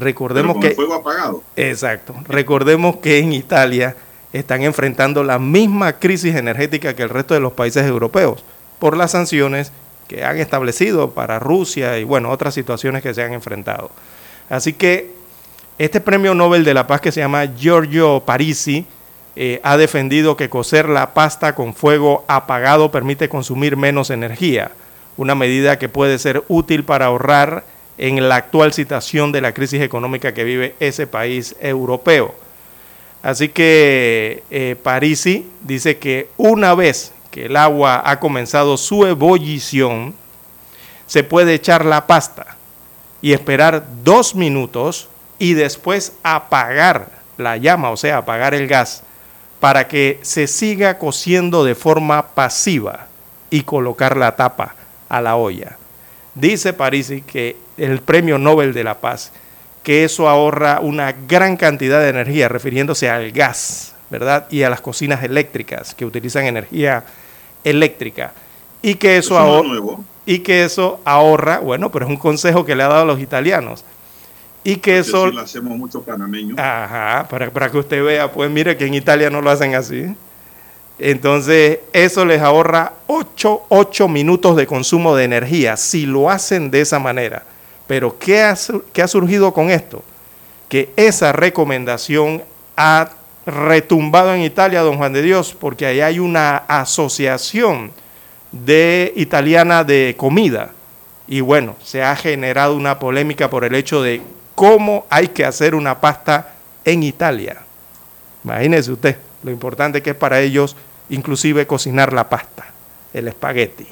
A: Recordemos
B: con
A: que.
B: Fuego apagado.
A: Exacto. Recordemos que en Italia están enfrentando la misma crisis energética que el resto de los países europeos por las sanciones que han establecido para Rusia y bueno, otras situaciones que se han enfrentado. Así que este premio Nobel de la Paz que se llama Giorgio Parisi eh, ha defendido que cocer la pasta con fuego apagado permite consumir menos energía, una medida que puede ser útil para ahorrar en la actual situación de la crisis económica que vive ese país europeo. Así que eh, Parisi dice que una vez que el agua ha comenzado su ebullición, se puede echar la pasta y esperar dos minutos y después apagar la llama, o sea, apagar el gas, para que se siga cociendo de forma pasiva y colocar la tapa a la olla. Dice Parisi que el Premio Nobel de la Paz, que eso ahorra una gran cantidad de energía, refiriéndose al gas, ¿verdad? Y a las cocinas eléctricas que utilizan energía eléctrica. Y que eso, ahorra, y que eso ahorra, bueno, pero es un consejo que le ha dado a los italianos. Y que eso...
B: Sí lo hacemos mucho panameños.
A: Ajá, para, para que usted vea, pues mire que en Italia no lo hacen así. Entonces, eso les ahorra 8, 8 minutos de consumo de energía si lo hacen de esa manera. Pero ¿qué ha, ¿qué ha surgido con esto? Que esa recomendación ha retumbado en Italia, don Juan de Dios, porque ahí hay una asociación de italiana de comida. Y bueno, se ha generado una polémica por el hecho de cómo hay que hacer una pasta en Italia. Imagínese usted lo importante que es para ellos inclusive cocinar la pasta, el espagueti.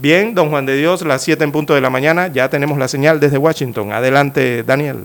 A: Bien, don Juan de Dios, las 7 en punto de la mañana, ya tenemos la señal desde Washington. Adelante, Daniel.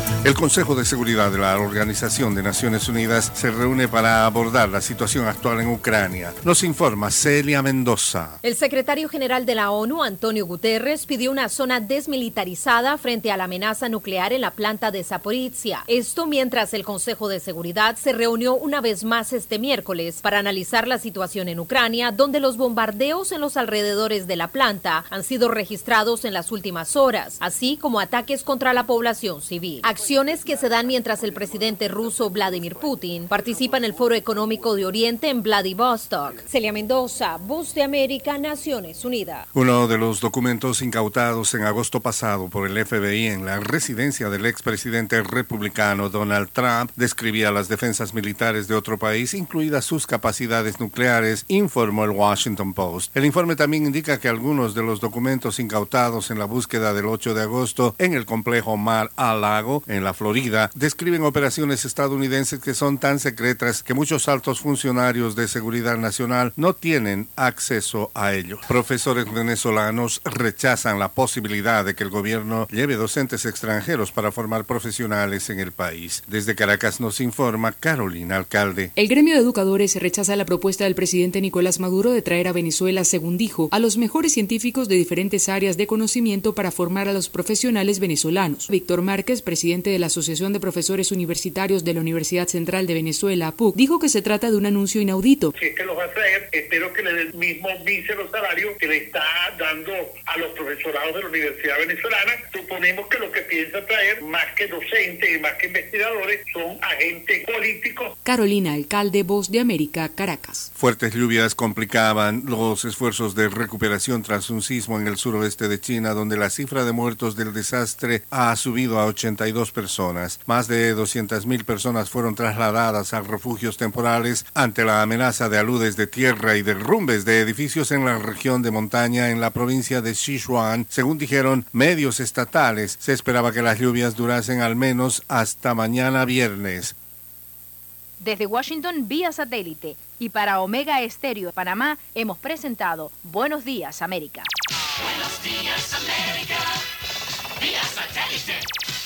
M: El Consejo de Seguridad de la Organización de Naciones Unidas se reúne para abordar la situación actual en Ucrania. Nos informa Celia Mendoza.
R: El secretario general de la ONU, Antonio Guterres, pidió una zona desmilitarizada frente a la amenaza nuclear en la planta de Zaporizhia. Esto mientras el Consejo de Seguridad se reunió una vez más este miércoles para analizar la situación en Ucrania, donde los bombardeos en los alrededores de la planta han sido registrados en las últimas horas, así como ataques contra la población civil. Acciones que se dan mientras el presidente ruso Vladimir Putin participa en el Foro Económico de Oriente en Vladivostok. Celia Mendoza, Voz de América, Naciones Unidas.
M: Uno de los documentos incautados en agosto pasado por el FBI en la residencia del expresidente republicano Donald Trump describía las defensas militares de otro país, incluidas sus capacidades nucleares, informó el Washington Post. El informe también indica que algunos de los documentos incautados en la búsqueda del 8 de agosto en el complejo Mar a Lago, en la Florida, describen operaciones estadounidenses que son tan secretas que muchos altos funcionarios de seguridad nacional no tienen acceso a ello. Profesores venezolanos rechazan la posibilidad de que el gobierno lleve docentes extranjeros para formar profesionales en el país. Desde Caracas nos informa Carolina Alcalde.
S: El gremio de educadores rechaza la propuesta del presidente Nicolás Maduro de traer a Venezuela, según dijo, a los mejores científicos de diferentes áreas de conocimiento para formar a los profesionales venezolanos. Víctor Márquez, presidente de la Asociación de Profesores Universitarios de la Universidad Central de Venezuela, APUC, dijo que se trata de un anuncio inaudito.
T: Si es que los va a traer, espero que le dé el mismo mísero salario que le está dando a los profesorados de la Universidad Venezolana. Suponemos que lo que piensa traer, más que docentes y más que investigadores, son agentes políticos.
S: Carolina Alcalde, Voz de América, Caracas.
M: Fuertes lluvias complicaban los esfuerzos de recuperación tras un sismo en el suroeste de China, donde la cifra de muertos del desastre ha subido a 82 personas. Más de 200.000 personas fueron trasladadas a refugios temporales ante la amenaza de aludes de tierra y derrumbes de edificios en la región de montaña en la provincia de Sichuan. Según dijeron medios estatales, se esperaba que las lluvias durasen al menos hasta mañana viernes.
U: Desde Washington vía satélite y para Omega Estéreo de Panamá hemos presentado Buenos Días América.
V: Buenos días, América. Vía satélite.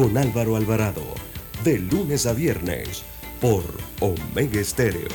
C: Con Álvaro Alvarado. De lunes a viernes. Por Omega Estéreo.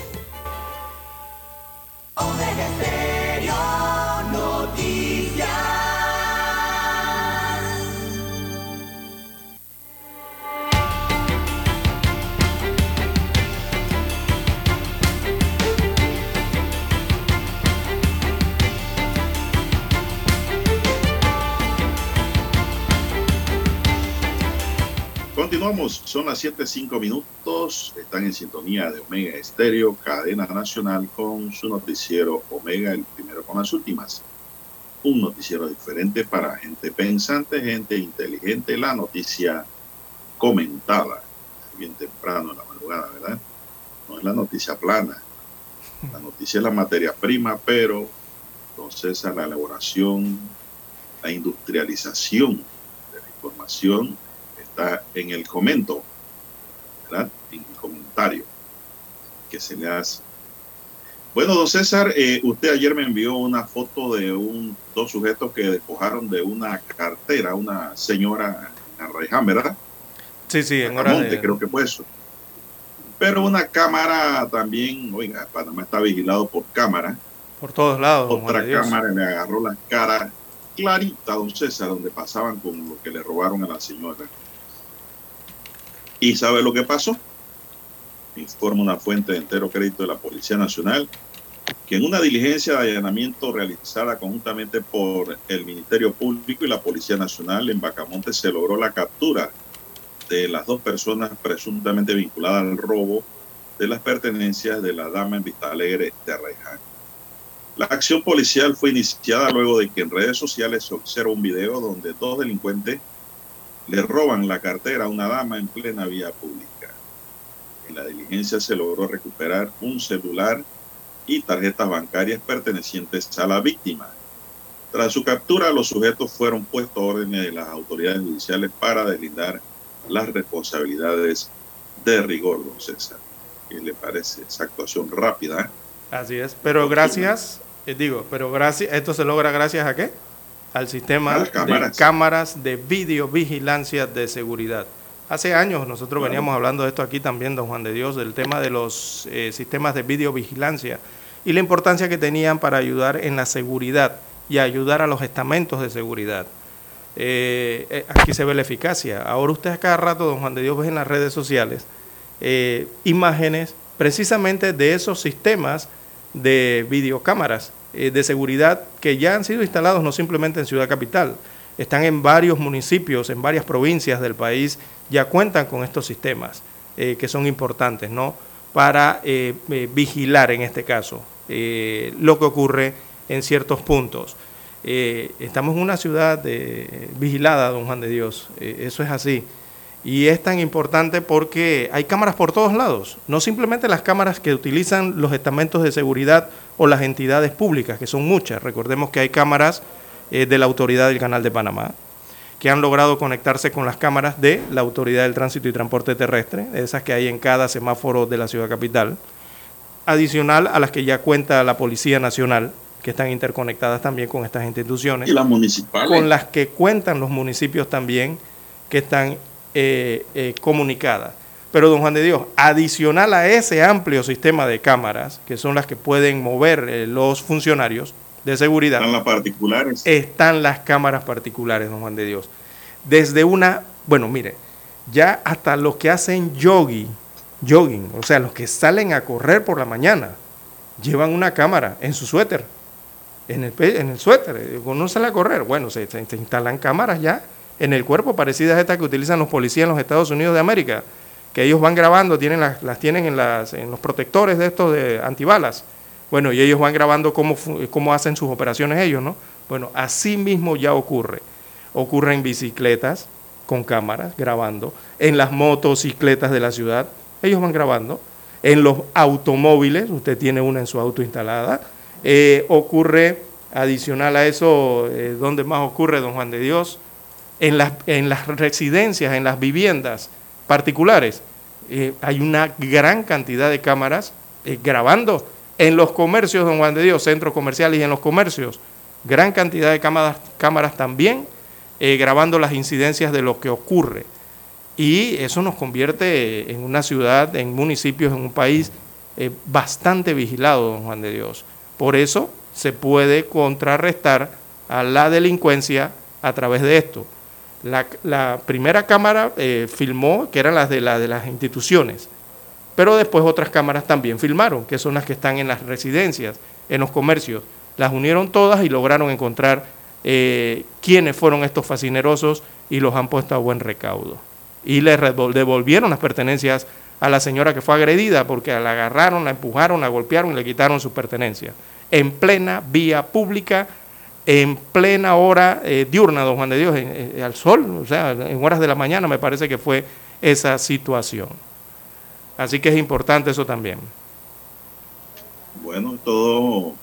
B: Continuamos, son las 7.05 minutos, están en sintonía de Omega Estéreo, cadena nacional con su noticiero Omega, el primero con las últimas. Un noticiero diferente para gente pensante, gente inteligente, la noticia comentada, bien temprano en la madrugada, ¿verdad? No es la noticia plana, la noticia es la materia prima, pero entonces a la elaboración, la industrialización de la información está en el comento, ¿verdad? En el comentario que se le hace. Bueno, don César, eh, usted ayer me envió una foto de un, dos sujetos que despojaron de una cartera, una señora en Arraiján, ¿verdad?
A: Sí, sí, en hora
B: Monte,
A: de...
B: creo que fue eso. Pero una cámara también, oiga, Panamá está vigilado por cámara.
A: Por todos lados.
B: Otra cámara le agarró la cara clarita a don César, donde pasaban con lo que le robaron a la señora. ¿Y sabe lo que pasó? Informa una fuente de entero crédito de la Policía Nacional que en una diligencia de allanamiento realizada conjuntamente por el Ministerio Público y la Policía Nacional en Bacamonte se logró la captura de las dos personas presuntamente vinculadas al robo de las pertenencias de la dama en Vista Alegre de Arraiján. La acción policial fue iniciada luego de que en redes sociales se observa un video donde dos delincuentes le roban la cartera a una dama en plena vía pública. En la diligencia se logró recuperar un celular y tarjetas bancarias pertenecientes a la víctima. Tras su captura, los sujetos fueron puestos a órdenes de las autoridades judiciales para deslindar las responsabilidades de rigor, don César. ¿Qué le parece esa actuación rápida?
A: Así es, pero gracias, eh, digo, pero gracias, esto se logra gracias a qué? Al sistema de
B: cámaras.
A: cámaras de videovigilancia de seguridad. Hace años nosotros
B: Claro.
A: veníamos hablando de esto aquí también, don Juan de Dios, del tema de los eh, sistemas de videovigilancia y la importancia que tenían para ayudar en la seguridad y ayudar a los estamentos de seguridad. Eh, eh, aquí se ve la eficacia. Ahora usted a cada rato, don Juan de Dios, ve en las redes sociales imágenes precisamente de esos sistemas de videocámaras eh, de seguridad que ya han sido instalados no simplemente en Ciudad Capital, están en varios municipios, en varias provincias del país, ya cuentan con estos sistemas eh, que son importantes, ¿no? Para eh, vigilar en este caso lo que ocurre en ciertos puntos. Estamos en una ciudad vigilada, don Juan de Dios, eso es así. Y es tan importante porque hay cámaras por todos lados, no simplemente las cámaras que utilizan los estamentos de seguridad o las entidades públicas, que son muchas. Recordemos que hay cámaras eh, de la autoridad del Canal de Panamá, que han logrado conectarse con las cámaras de la Autoridad del Tránsito y Transporte Terrestre, esas que hay en cada semáforo de la ciudad capital, adicional a las que ya cuenta la Policía Nacional, que están interconectadas también con estas instituciones.
B: Y las municipales.
A: Con las que cuentan los municipios también, que están eh, eh, comunicadas. Pero, don Juan de Dios, adicional a ese amplio sistema de cámaras, que son las que pueden mover eh, los funcionarios de seguridad,
B: Están las particulares.
A: están las cámaras particulares, don Juan de Dios. Desde una, bueno, mire, ya hasta los que hacen jogging, jogging, o sea, los que salen a correr por la mañana, llevan una cámara en su suéter, en el, en el suéter. Eh, Uno sale a correr, bueno, se, se- se instalan cámaras ya en el cuerpo parecidas a estas que utilizan los policías en los Estados Unidos de América, que ellos van grabando, tienen las, las tienen en, las, en los protectores de estos de antibalas. Bueno, y ellos van grabando cómo, cómo hacen sus operaciones ellos, ¿no? Bueno, así mismo ya ocurre. Ocurre en bicicletas con cámaras grabando, en las motocicletas de la ciudad, ellos van grabando, en los automóviles, usted tiene una en su auto instalada, Eh, ocurre, adicional a eso, eh, ¿dónde más ocurre, don Juan de Dios? En las, en las residencias, en las viviendas particulares, eh, hay una gran cantidad de cámaras eh, grabando en los comercios, don Juan de Dios, centros comerciales y en los comercios, gran cantidad de cámaras, cámaras también eh, grabando las incidencias de lo que ocurre. Y eso nos convierte en una ciudad, en municipios, en un país bastante vigilado, don Juan de Dios. Por eso se puede contrarrestar a la delincuencia a través de esto. La, la primera cámara eh, filmó, que eran las de, la, de las instituciones, pero después otras cámaras también filmaron, que son las que están en las residencias, en los comercios. Las unieron todas y lograron encontrar eh, quiénes fueron estos fascinerosos y los han puesto a buen recaudo. Y le devolvieron las pertenencias a la señora que fue agredida porque la agarraron, la empujaron, la golpearon y le quitaron sus pertenencias. En plena vía pública, en plena hora eh, diurna, don Juan de Dios, en- en- al sol, o sea, en horas de la mañana me parece que fue esa situación. Así que es importante eso también.
B: Bueno, todos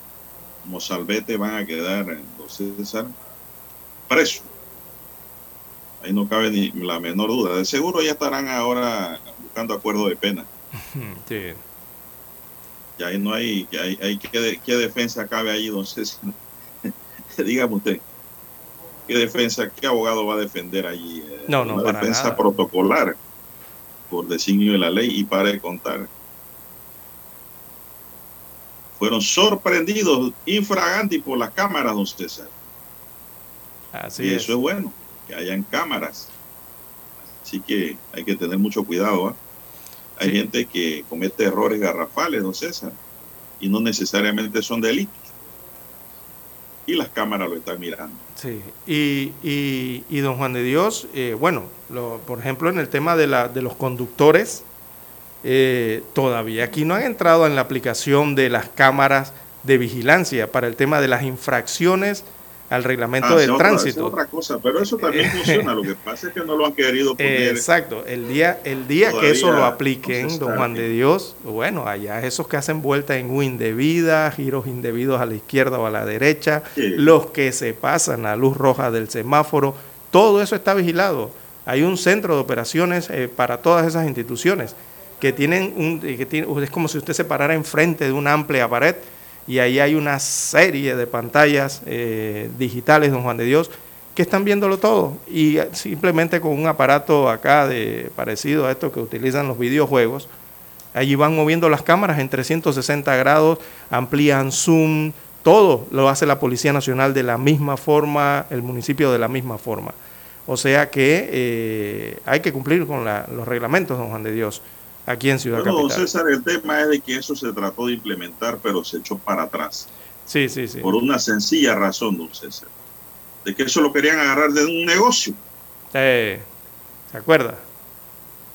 B: mozalbete van a quedar, entonces, presos. Ahí no cabe ni la menor duda. De seguro ya estarán ahora buscando acuerdo de pena. [laughs]
A: Sí.
B: Y ahí no hay, hay, hay ¿qué, qué defensa cabe ahí, don César? [laughs] Dígame usted, ¿qué defensa, qué abogado va a defender allí? Eh,
A: No, no,
B: Una
A: para
B: defensa
A: nada.
B: protocolar por designio de la ley y para de contar. Fueron sorprendidos infraganti por las cámaras, don César.
A: Así
B: y
A: es.
B: eso es bueno, que hayan cámaras. Así que hay que tener mucho cuidado. ¿ah? Hay gente que comete errores garrafales, don César, y no necesariamente son delitos. Y las cámaras lo están mirando.
A: Sí, y, y, y don Juan de Dios, eh, bueno, por ejemplo, en el tema de, la, de los conductores, eh, todavía aquí no han entrado en la aplicación de las cámaras de vigilancia para el tema de las infracciones al reglamento
B: Ah,
A: del
B: otra-
A: tránsito.
B: otra cosa, pero eso también [laughs] funciona. Lo que pasa es que no lo han querido poner.
A: Exacto, el día, el día que eso lo apliquen, don Juan de Dios, bueno, allá esos que hacen vuelta en U indebida, giros indebidos a la izquierda o a la derecha,
B: Sí.
A: los que se pasan a luz roja del semáforo, todo eso está vigilado. Hay un centro de operaciones eh, para todas esas instituciones que tienen un, eh, que tiene- es como si usted se parara enfrente de una amplia pared y ahí hay una serie de pantallas eh, digitales, don Juan de Dios, que están viéndolo todo y simplemente con un aparato acá de parecido a esto que utilizan los videojuegos, allí van moviendo las cámaras en 360 grados, amplían zoom, todo lo hace la Policía Nacional de la misma forma, el municipio de la misma forma. O sea que eh, hay que cumplir con la- los reglamentos, don Juan de Dios, aquí en Ciudad
B: Bueno, don. César, el tema es de que eso se trató de implementar, pero se echó para atrás.
A: Sí, sí, sí.
B: Por una sencilla razón, don César. De que eso lo querían agarrar de un negocio.
A: Eh, ¿Se acuerda?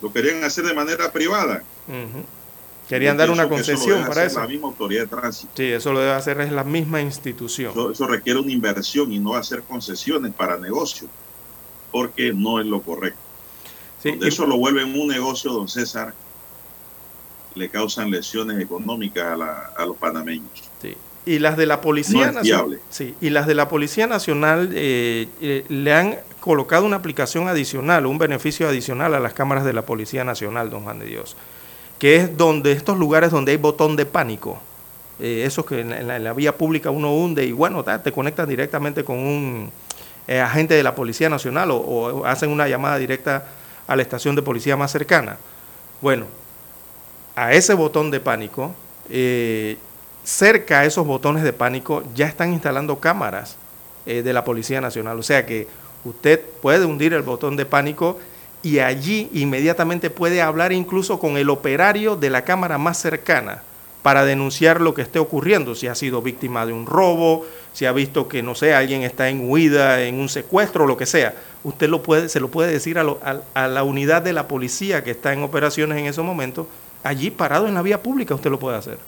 B: Lo querían hacer de manera privada.
A: Querían dar una
B: eso
A: concesión
B: debe
A: para
B: hacer
A: eso.
B: La misma autoridad de tránsito.
A: Sí, eso lo debe hacer es la misma institución.
B: Eso, eso requiere una inversión y no hacer concesiones para negocios, porque no es lo correcto.
A: Sí, y-
B: eso lo vuelven un negocio, don César, le causan lesiones económicas a, la- a los panameños.
A: Sí. Y las de la Policía
B: No
A: Nacional. Sí, y las de la Policía Nacional eh, eh, le han colocado una aplicación adicional, un beneficio adicional a las cámaras de la Policía Nacional, don Juan de Dios, que es donde estos lugares donde hay botón de pánico, eh, esos que en la, en la vía pública uno hunde y bueno, ta, te conectan directamente con un agente de la Policía Nacional o, o hacen una llamada directa a la estación de policía más cercana. Bueno, a ese botón de pánico, eh, cerca a esos botones de pánico ya están instalando cámaras eh, de la Policía Nacional. O sea que usted puede hundir el botón de pánico y allí inmediatamente puede hablar incluso con el operario de la cámara más cercana para denunciar lo que esté ocurriendo, si ha sido víctima de un robo, si ha visto que, no sé, alguien está en huida, en un secuestro, lo que sea. Usted lo puede, se lo puede decir a, a la unidad de la policía que está en operaciones en esos momentos, allí parado en la vía pública usted lo puede hacer.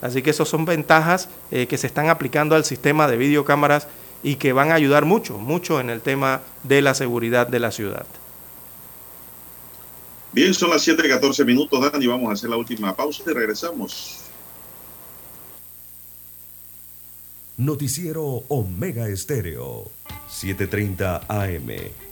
A: Así que esas son ventajas eh, que se están aplicando al sistema de videocámaras y que van a ayudar mucho, mucho en el tema de la seguridad de la ciudad.
B: Bien, son las 7:14 minutos, Dani. Vamos a hacer la última pausa y regresamos.
C: Noticiero Omega Estéreo, 7:30 AM.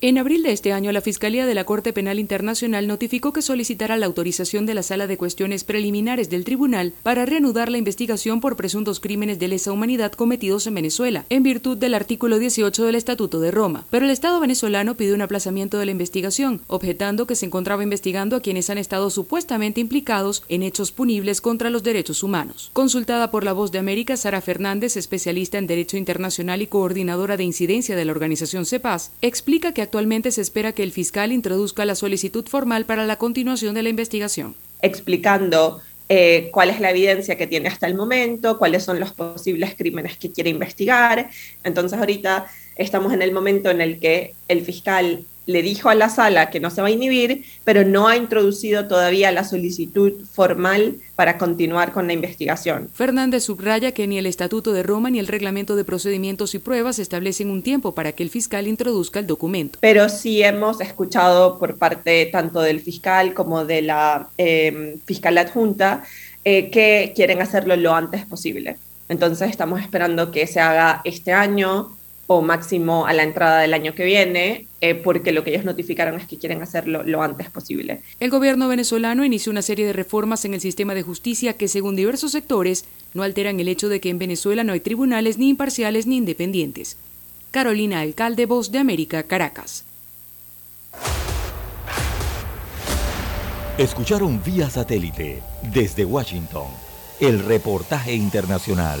S: En abril de este año, la Fiscalía de la Corte Penal Internacional notificó que solicitará la autorización de la Sala de Cuestiones Preliminares del Tribunal para reanudar la investigación por presuntos crímenes de lesa humanidad cometidos en Venezuela, en virtud del artículo 18 del Estatuto de Roma. Pero el Estado venezolano pidió un aplazamiento de la investigación, objetando que se encontraba investigando a quienes han estado supuestamente implicados en hechos punibles contra los derechos humanos. Consultada por La Voz de América, Sara Fernández, especialista en Derecho Internacional y coordinadora de incidencia de la organización CEPAS, explica que actualmente se espera que el fiscal introduzca la solicitud formal para la continuación de la investigación.
W: explicando eh, cuál es la evidencia que tiene hasta el momento, cuáles son los posibles crímenes que quiere investigar. Entonces ahorita estamos en el momento en el que el fiscal le dijo a la sala que no se va a inhibir, pero no ha introducido todavía la solicitud formal para continuar con la investigación.
S: Fernández subraya que ni el Estatuto de Roma ni el Reglamento de Procedimientos y Pruebas establecen un tiempo para que el fiscal introduzca el documento.
W: pero sí hemos escuchado por parte tanto del fiscal como de la eh, fiscal adjunta eh, que quieren hacerlo lo antes posible. Entonces estamos esperando que se haga este año o máximo a la entrada del año que viene, eh, porque lo que ellos notificaron es que quieren hacerlo lo antes posible.
S: El gobierno venezolano inició una serie de reformas en el sistema de justicia que, según diversos sectores, no alteran el hecho de que en Venezuela no hay tribunales ni imparciales ni independientes. Carolina Alcalde, Voz de América, Caracas.
J: Escucharon vía satélite desde Washington el reportaje internacional.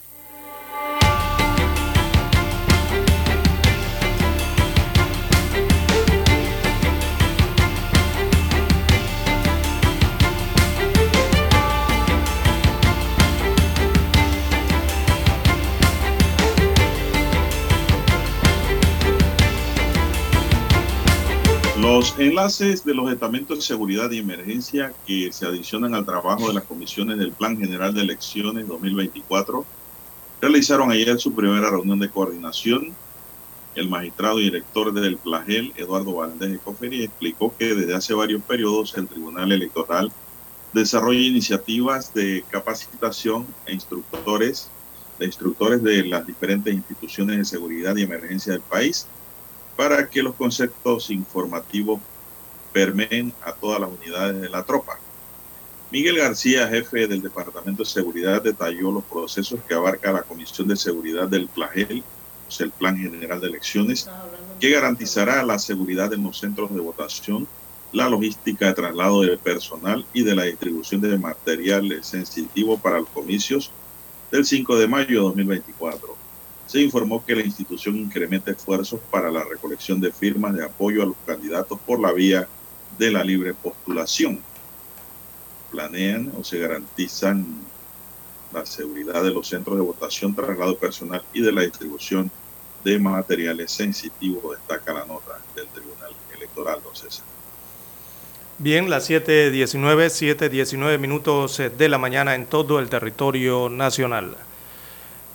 B: Los enlaces de los estamentos de seguridad y emergencia que se adicionan al trabajo de las comisiones del Plan General de Elecciones 2024 realizaron ayer su primera reunión de coordinación. El magistrado y director del PLAGEL, Eduardo Valdés de Coferi, explicó que desde hace varios periodos el Tribunal Electoral desarrolla iniciativas de capacitación e instructores, de instructores de las diferentes instituciones de seguridad y emergencia del país para que los conceptos informativos permeen a todas las unidades de la tropa. Miguel García, jefe del Departamento de Seguridad, detalló los procesos que abarca la Comisión de Seguridad del PLAGEL, o sea, el Plan General de Elecciones, que garantizará la seguridad en los centros de votación, la logística de traslado del personal y de la distribución de material sensitivo para los comicios del 5 de mayo de 2024 se informó que la institución incrementa esfuerzos para la recolección de firmas de apoyo a los candidatos por la vía de la libre postulación. Planean o se garantizan la seguridad de los centros de votación, traslado personal y de la distribución de materiales sensitivos, destaca la nota del Tribunal Electoral, don César.
A: Bien, las 7.19, 7.19 minutos de la mañana en todo el territorio nacional.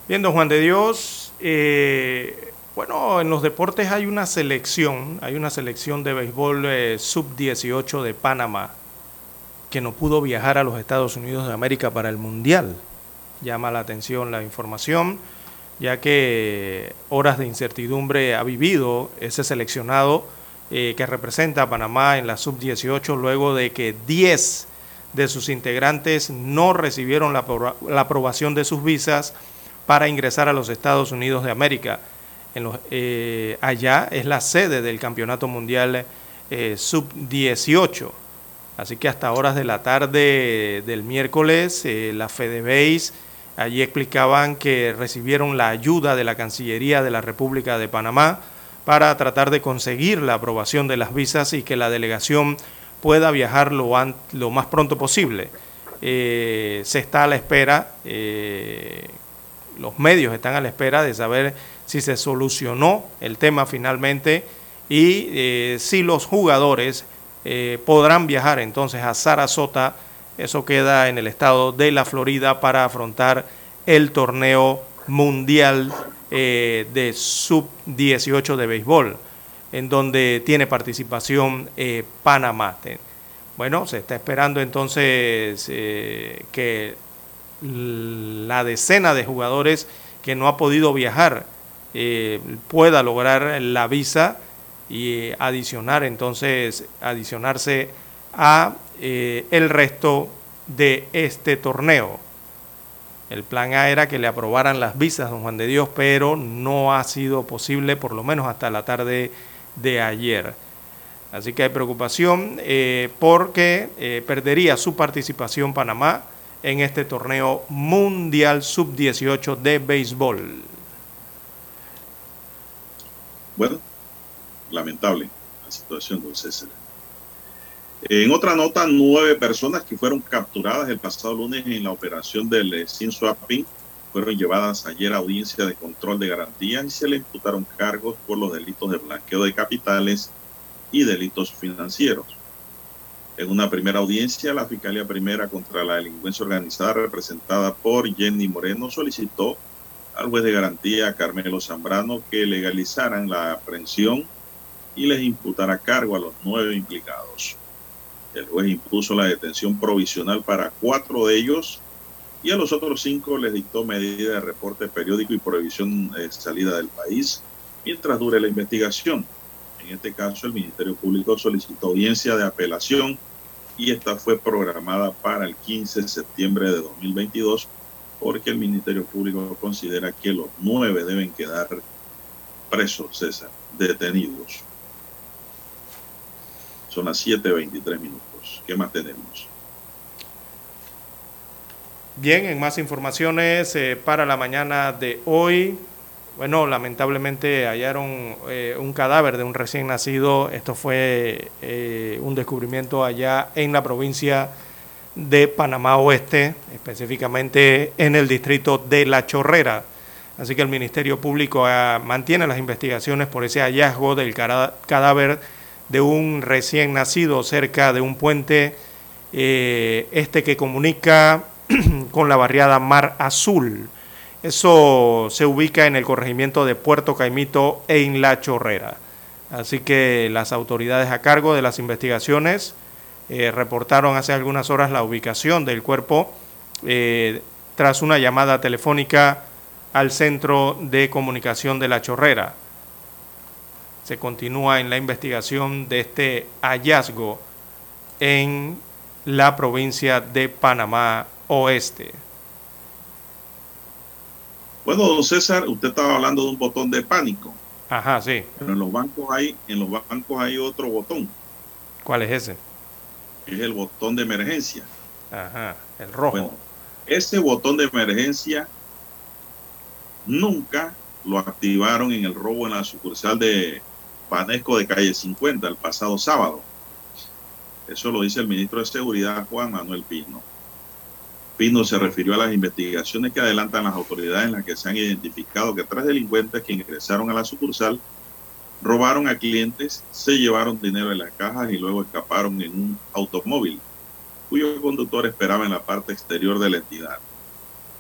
A: Bien, don Juan de Dios, eh, bueno, en los deportes hay una selección, hay una selección de béisbol eh, sub-18 de Panamá que no pudo viajar a los Estados Unidos de América para el Mundial. Llama la atención la información, ya que horas de incertidumbre ha vivido ese seleccionado eh, que representa a Panamá en la sub-18 luego de que 10 de sus integrantes no recibieron la, la aprobación de sus visas para ingresar a los Estados Unidos de América. En eh, allá es la sede del Campeonato Mundial eh, Sub-18. Así que hasta horas de la tarde del miércoles, eh, la FedeBase allí explicaban que recibieron la ayuda de la Cancillería de la República de Panamá para tratar de conseguir la aprobación de las visas y que la delegación pueda viajar lo más pronto posible. se está a la espera los medios están a la espera de saber si se solucionó el tema finalmente y eh, si los jugadores eh, podrán viajar entonces a Sarasota, eso queda en el estado de la Florida para afrontar el torneo mundial eh, de sub-18 de béisbol, en donde tiene participación Panamá. Bueno, se está esperando entonces que la decena de jugadores que no ha podido viajar eh, pueda lograr la visa y adicionar entonces adicionarse a eh, el resto de este torneo. El plan A era que le aprobaran las visas, don Juan de Dios, pero no ha sido posible, por lo menos hasta la tarde de ayer. Así que hay preocupación eh, porque perdería su participación Panamá en este torneo mundial sub-18 de béisbol.
B: Bueno, lamentable la situación, don César. En otra nota, nueve personas que fueron capturadas el pasado lunes en la operación del Sin Swapping fueron llevadas ayer a audiencia de control de garantías y se le imputaron cargos por los delitos de blanqueo de capitales y delitos financieros. En una primera audiencia, la Fiscalía Primera contra la Delincuencia Organizada, representada por Jenny Moreno, solicitó al juez de garantía Carmelo Zambrano que legalizaran la aprehensión y les imputara cargo a los nueve implicados. El juez impuso la detención provisional para cuatro de ellos y a los otros cinco les dictó medida de reporte periódico y prohibición de salida del país mientras dure la investigación. En este caso, el Ministerio Público solicitó audiencia de apelación y esta fue programada para el 15 de septiembre de 2022 porque el Ministerio Público considera que los nueve deben quedar presos, César, detenidos. Son las 7.23 minutos. ¿Qué más tenemos?
A: Bien, en más informaciones eh, para la mañana de hoy, bueno, lamentablemente hallaron eh, un cadáver de un recién nacido. Esto fue eh, un descubrimiento allá en la provincia de Panamá Oeste, específicamente en el distrito de La Chorrera. Así que el Ministerio Público ah, mantiene las investigaciones por ese hallazgo del cadáver de un recién nacido cerca de un puente eh, este que comunica [clears throat] con la barriada Mar Azul. Eso se ubica en el corregimiento de Puerto Caimito en La Chorrera. Así que las autoridades a cargo de las investigaciones eh, reportaron hace algunas horas la ubicación del cuerpo eh, tras una llamada telefónica al Centro de Comunicación de La Chorrera. Se continúa en la investigación de este hallazgo en la provincia de Panamá Oeste.
B: Bueno, don César, usted estaba hablando de un botón de pánico.
A: Ajá, sí.
B: Pero en los bancos hay, en los bancos hay otro botón.
A: ¿Cuál es ese?
B: Es el botón de emergencia.
A: Ajá, el rojo.
B: Bueno, ese botón de emergencia nunca lo activaron en el robo en la sucursal de Panesco de calle 50 el pasado sábado. Eso lo dice el ministro de Seguridad Juan Manuel Pino. Pino se refirió a las investigaciones que adelantan las autoridades en las que se han identificado que tres delincuentes que ingresaron a la sucursal robaron a clientes, se llevaron dinero en las cajas y luego escaparon en un automóvil cuyo conductor esperaba en la parte exterior de la entidad.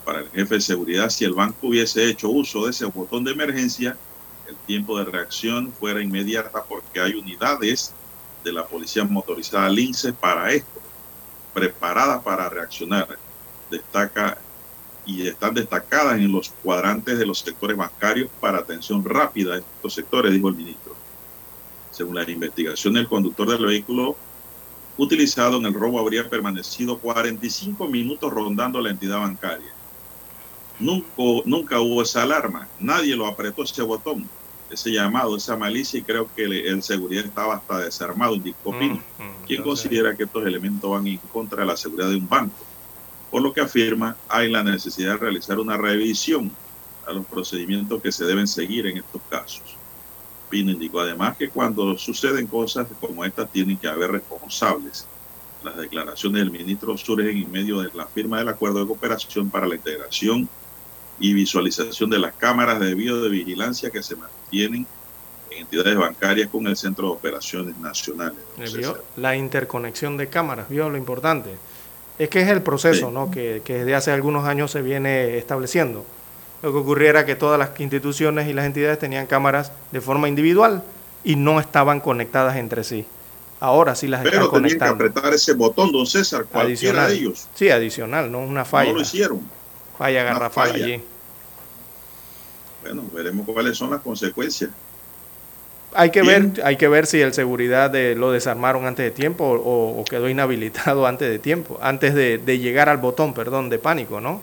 B: Para el jefe de seguridad, si el banco hubiese hecho uso de ese botón de emergencia, el tiempo de reacción fuera inmediata porque hay unidades de la policía motorizada Lince para esto, preparadas para reaccionar. Destaca y están destacadas en los cuadrantes de los sectores bancarios para atención rápida a estos sectores, dijo el ministro. Según la investigación, el conductor del vehículo utilizado en el robo habría permanecido 45 minutos rondando la entidad bancaria. Nunca, nunca hubo esa alarma, nadie lo apretó ese botón, ese llamado, esa malicia y creo que el seguridad estaba hasta desarmado, indicó
A: Mm,
B: Pino, quien considera que estos elementos van en contra de la seguridad de un banco, por lo que afirma hay la necesidad de realizar una revisión a los procedimientos que se deben seguir en estos casos. Pino indicó además que cuando suceden cosas como estas tienen que haber responsables. Las declaraciones del ministro surgen en medio de la firma del acuerdo de cooperación para la integración y visualización de las cámaras de videovigilancia que se mantienen en entidades bancarias con el Centro de Operaciones Nacionales.
A: Eh, ¿Vio? La interconexión de cámaras, vio lo importante. Es que es el proceso
B: Sí.
A: ¿no? que, que desde hace algunos años se viene estableciendo. Lo que ocurriera que todas las instituciones y las entidades tenían cámaras de forma individual y no estaban conectadas entre sí. Ahora sí las
B: Pero
A: están
B: tenían que
A: conectando.
B: apretar ese botón, don César, cualquiera
A: Adicional.
B: de ellos.
A: Sí, adicional, no una falla.
B: No lo hicieron.
A: Falla garrafal
B: falla.
A: allí.
B: Bueno, veremos cuáles son las consecuencias.
A: Hay que
B: Bien.
A: ver, hay que ver si el seguridad de- lo desarmaron antes de tiempo o, o quedó inhabilitado [laughs] antes de tiempo, antes de, de llegar al botón, perdón, de pánico, ¿no?